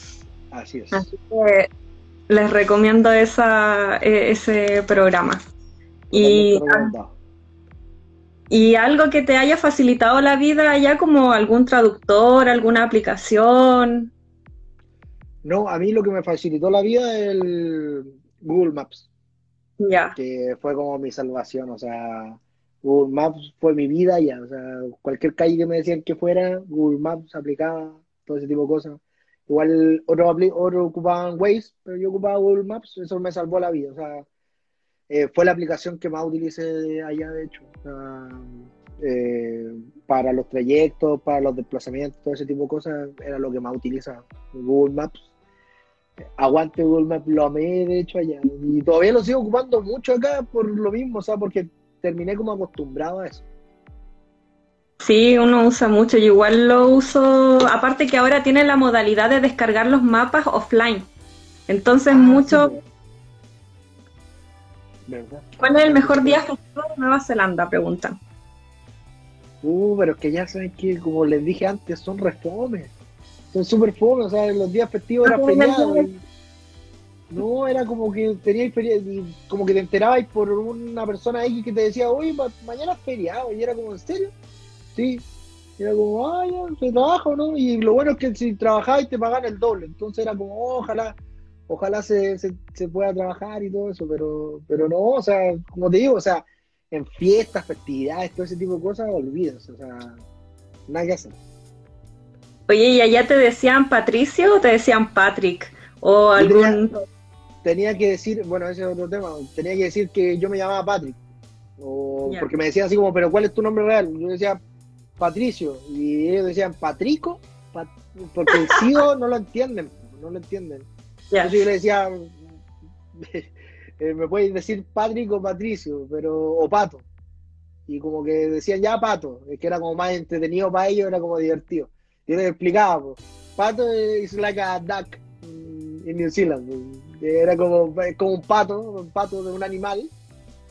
Así es. Así que les recomiendo esa, e, ese programa. Y, y algo que te haya facilitado la vida allá como algún traductor, alguna aplicación. No, a mí lo que me facilitó la vida es el Google Maps. Ya. Que fue como mi salvación, o sea, Google Maps fue mi vida ya, o sea, cualquier calle que me decían que fuera, Google Maps aplicaba, todo ese tipo de cosas. Igual otros otro ocupaban Waze, pero yo ocupaba Google Maps, eso me salvó la vida, o sea, eh, fue la aplicación que más utilicé allá, de hecho. Eh, para los trayectos, para los desplazamientos, todo ese tipo de cosas, era lo que más utiliza Google Maps aguante Google Maps, lo amé de hecho allá. Y todavía lo sigo ocupando mucho acá por lo mismo, o sea, porque terminé como acostumbrado a eso. Sí, uno usa mucho, yo igual lo uso, aparte que ahora tiene la modalidad de descargar los mapas offline. Entonces ah, mucho... ¿Cuál es el mejor día de Nueva Zelanda? Pregunta. Uh, pero es que ya saben que, como les dije antes, son refomes. Son súper fomes, o sea, los días festivos era feriado. No, era como que teníais y como que te enterabais por una persona X que te decía, oye, mañana es feriado, y era como, ¿en serio? Sí. era como, ah, ya, se trabaja, ¿no? Y lo bueno es que si trabajabais te pagan el doble, entonces era como, oh, ojalá, ojalá se, se, se, pueda trabajar y todo eso, pero, pero no, o sea, como te digo, o sea, en fiestas, festividades, todo ese tipo de cosas, olvidas, o sea, nada que hacer. Oye, ¿y allá te decían Patricio o te decían Patrick? O algún tenía que decir, bueno, ese es otro tema, tenía que decir que yo me llamaba Patrick. O, Porque me decían así como, pero ¿cuál es tu nombre real? Yo decía Patricio. Y ellos decían Patrico, porque el CIO no lo entienden, no lo entienden. Entonces yo le decía, eh, me puedes decir Patrick o Patricio, pero, o Pato. Y como que decían ya Pato, es que era como más entretenido para ellos, era como divertido. Y yo les explicaba, pues, Pato es like a duck en New Zealand. Era como, como un pato, un pato de un animal.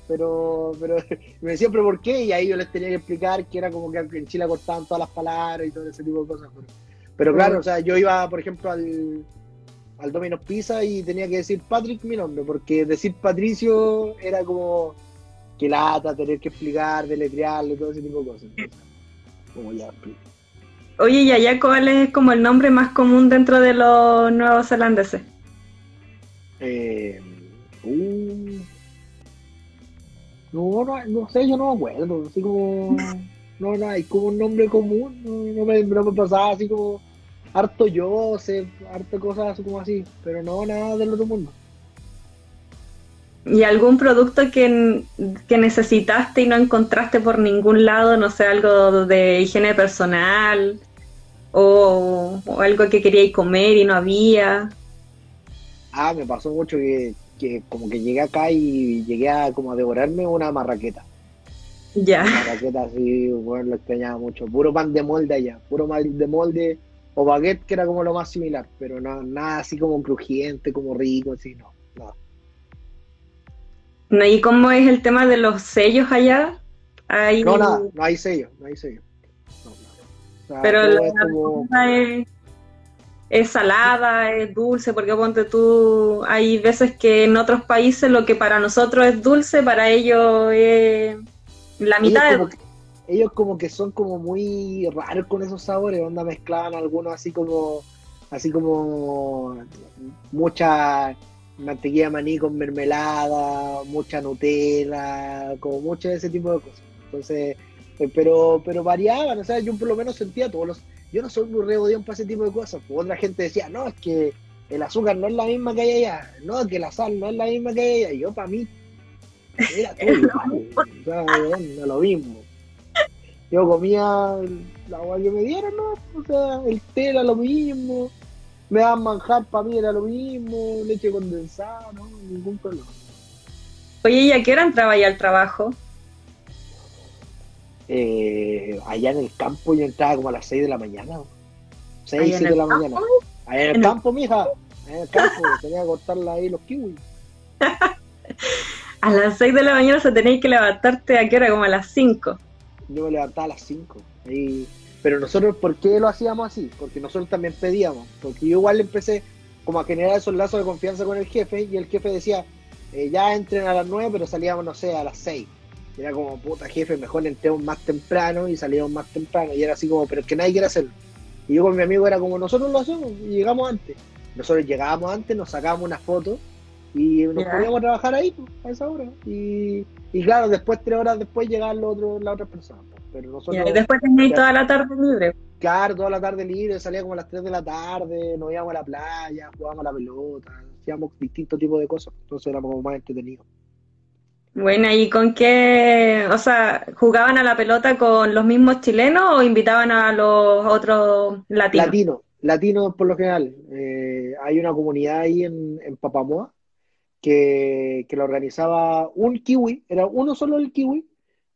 Pero, pero me decían, ¿pero por qué? Y ahí yo les tenía que explicar que era como que en Chile cortaban todas las palabras y todo ese tipo de cosas. Pero, claro, o sea, yo iba, por ejemplo, al, al Domino's Pizza y tenía que decir Patrick mi nombre, porque decir Patricio era como que lata, tener que explicar, deletrearle, todo ese tipo de cosas. como ya Oye, y allá, ¿cuál es como el nombre más común dentro de los nuevos zelandeses? Eh, uh, no, no, no sé, yo no me acuerdo. Así como. No, no hay como un nombre común. No, me, no me pasaba así como. Harto yo, sé, harto cosas así como así. Pero no, nada del otro mundo. ¿Y algún producto que, que, necesitaste y no encontraste por ningún lado? No sé, algo de higiene personal o, o algo que queríais comer y no había. Ah, me pasó mucho que, como que llegué acá y llegué a como a devorarme una marraqueta. Ya. Una marraqueta así, bueno, lo extrañaba mucho. Puro pan de molde allá, puro pan de molde o baguette que era como lo más similar, pero no, nada así como crujiente, como rico, así, no, no. ¿Y cómo es el tema de los sellos allá? No, nada, no hay sellos, no hay sellos. Pero la como es salada, es dulce, porque ponte tú, hay veces que en otros países lo que para nosotros es dulce, para ellos es la mitad ellos de... Como ellos como que son como muy raros con esos sabores, onda mezclaban algunos así como, así como mucha mantequilla de maní con mermelada, mucha Nutella, como mucho de ese tipo de cosas. Entonces, pero, pero variaban, o sea, yo por lo menos sentía todos los yo no soy muy rebodión para ese tipo de cosas. Pues otra gente decía, no, es que el azúcar no es la misma que hay allá, no, que la sal no es la misma que hay allá. Y yo, para mí, era todo igual, o sea, no, lo mismo. Yo comía la agua que me dieron, ¿no? O sea, el té era lo mismo, me daban manjar, para mí era lo mismo, leche condensada, ¿no? Ningún problema. Oye, ¿y a qué hora entraba ya al trabajo? Eh, allá en el campo yo entraba como a las 6 de la mañana. 6, 7 de la mañana. Allá en el campo, mija. Allá en el campo, tenía que cortarla ahí los kiwis. a las 6 de la mañana se tenéis que levantarte a qué hora, como a las 5. Yo me levantaba a las 5. Pero nosotros, ¿por qué lo hacíamos así? Porque nosotros también pedíamos. Porque yo igual empecé como a generar esos lazos de confianza con el jefe y el jefe decía, eh, ya entren a las 9, pero salíamos, no sé, a las 6 era como, puta jefe, mejor entremos más temprano y salíamos más temprano. Y era así como, pero es que nadie quiere hacerlo. Y yo con mi amigo era como, nosotros lo hacemos y llegamos antes. Nosotros llegábamos antes, nos sacábamos una foto y nos poníamos a trabajar ahí pues, a esa hora. Y, y, claro, después, tres horas después, llegaban los otros, la otra persona. Pues. Pero nosotros, y después teníais toda la tarde libre. Claro, toda la tarde libre, salía como a las 3 de la tarde, nos íbamos a la playa, jugábamos a la pelota, hacíamos distintos tipos de cosas. Entonces éramos como más entretenidos. Bueno, ¿y con qué, o sea, jugaban a la pelota con los mismos chilenos o invitaban a los otros latinos? Latinos, latinos por lo general. Eh, hay una comunidad ahí en, Papamoa que, que lo organizaba un kiwi, era uno solo el kiwi,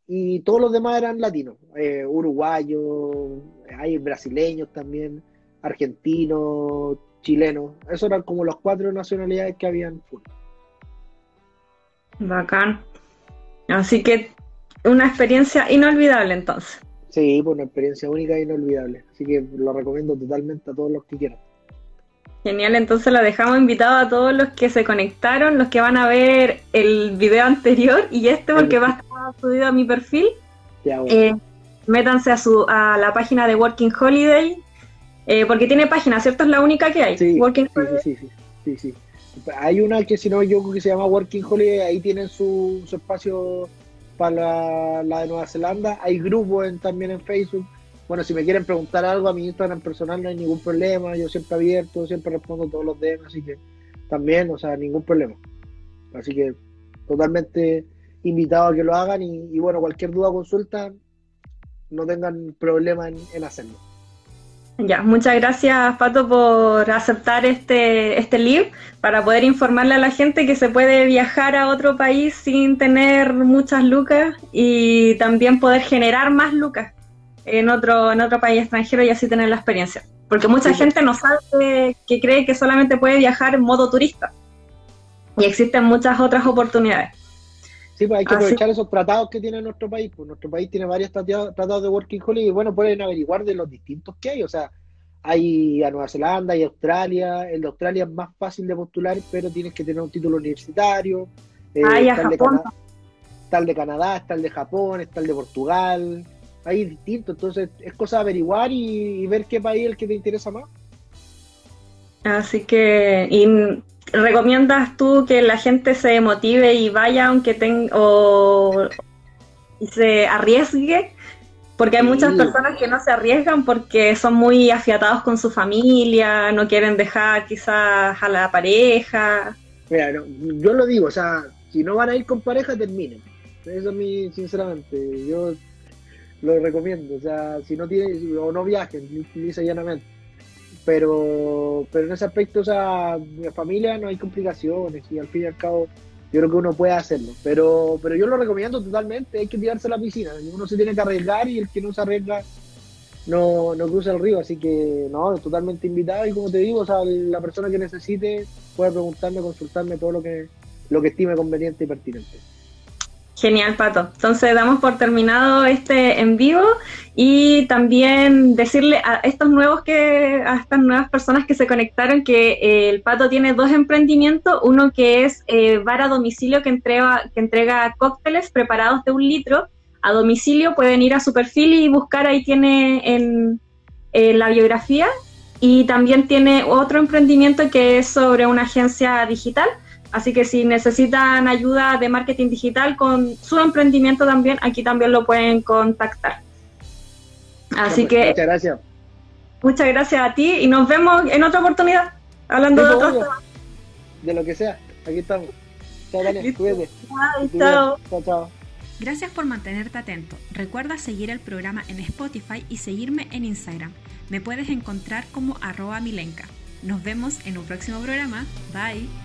y todos los demás eran latinos, eh, uruguayos, hay brasileños también, argentinos, chilenos, esos eran como las cuatro nacionalidades que habían full. Bacán. Así que una experiencia inolvidable entonces. Sí, pues una experiencia única e inolvidable. Así que lo recomiendo totalmente a todos los que quieran. Genial, entonces la dejamos invitado a todos los que se conectaron, los que van a ver el video anterior y este porque va a estar subido a mi perfil. Ya, bueno. Eh, métanse a, su, a la página de Working Holiday, eh, porque tiene página, ¿cierto? Es la única que hay. Sí, Working sí, sí, sí, sí, Hay una que si no yo que se llama Working Holiday, ahí tienen su, su espacio para la, de Nueva Zelanda. Hay grupos también en Facebook bueno, si me quieren preguntar algo a mi Instagram personal no hay ningún problema, yo siempre abierto, siempre respondo todos los DM, así que también, o sea, ningún problema. Así que totalmente invitado a que lo hagan y, bueno, cualquier duda o consulta, no tengan problema en, hacerlo. Ya, muchas gracias Pato por aceptar este, este live para poder informarle a la gente que se puede viajar a otro país sin tener muchas lucas y también poder generar más lucas en otro, en otro país extranjero y así tener la experiencia. Porque mucha gente no sabe que cree que solamente puede viajar en modo turista. Y existen muchas otras oportunidades. Sí, pues hay que aprovechar esos tratados que tiene nuestro país. Pues nuestro país tiene varios tratados de Working Holiday y bueno, pueden averiguar de los distintos que hay. O sea, hay a Nueva Zelanda, hay Australia. El de Australia es más fácil de postular, pero tienes que tener un título universitario. Eh, hay a Japón. está el de Canadá, está el de Japón, está el de Portugal ahí distinto. Entonces es cosa de averiguar y, ver qué país es el que te interesa más. Así que, ¿y recomiendas tú que la gente se motive y vaya aunque tenga o se arriesgue? Porque hay muchas personas que no se arriesgan porque son muy afiatados con su familia, no quieren dejar quizás a la pareja. Mira, yo lo digo, o sea, si no van a ir con pareja, terminen. Eso es mi, sinceramente. Yo lo recomiendo. O sea, si no tienes, o no viajen, dice llanamente. Pero, pero en ese aspecto, o sea, mi familia no hay complicaciones y al fin y al cabo yo creo que uno puede hacerlo. Pero, pero yo lo recomiendo totalmente, hay que tirarse a la piscina. Uno se tiene que arriesgar y el que no se arriesga no, no cruza el río. Así que no, totalmente invitado y como te digo, o sea, la persona que necesite puede preguntarme, consultarme todo lo que, lo que estime conveniente y pertinente. Genial, Pato. Entonces damos por terminado este en vivo y también decirle a estos nuevos que, a estas nuevas personas que se conectaron que eh, el Pato tiene dos emprendimientos, uno que es eh, a domicilio que entrega, que entrega cócteles preparados de un litro. A domicilio, pueden ir a su perfil y buscar, ahí tiene en, en la biografía, y también tiene otro emprendimiento que es sobre una agencia digital Así que si necesitan ayuda de marketing digital con su emprendimiento también, aquí también lo pueden contactar. Así que... Muchas gracias. Muchas gracias a ti y nos vemos en otra oportunidad, hablando de otros De lo que sea, aquí estamos. Chao, Daniel, cuídate. Chao. Chao, Gracias por mantenerte atento. Recuerda seguir el programa en Spotify y seguirme en Instagram. Me puedes encontrar como arroba milenka. Nos vemos en un próximo programa. Bye.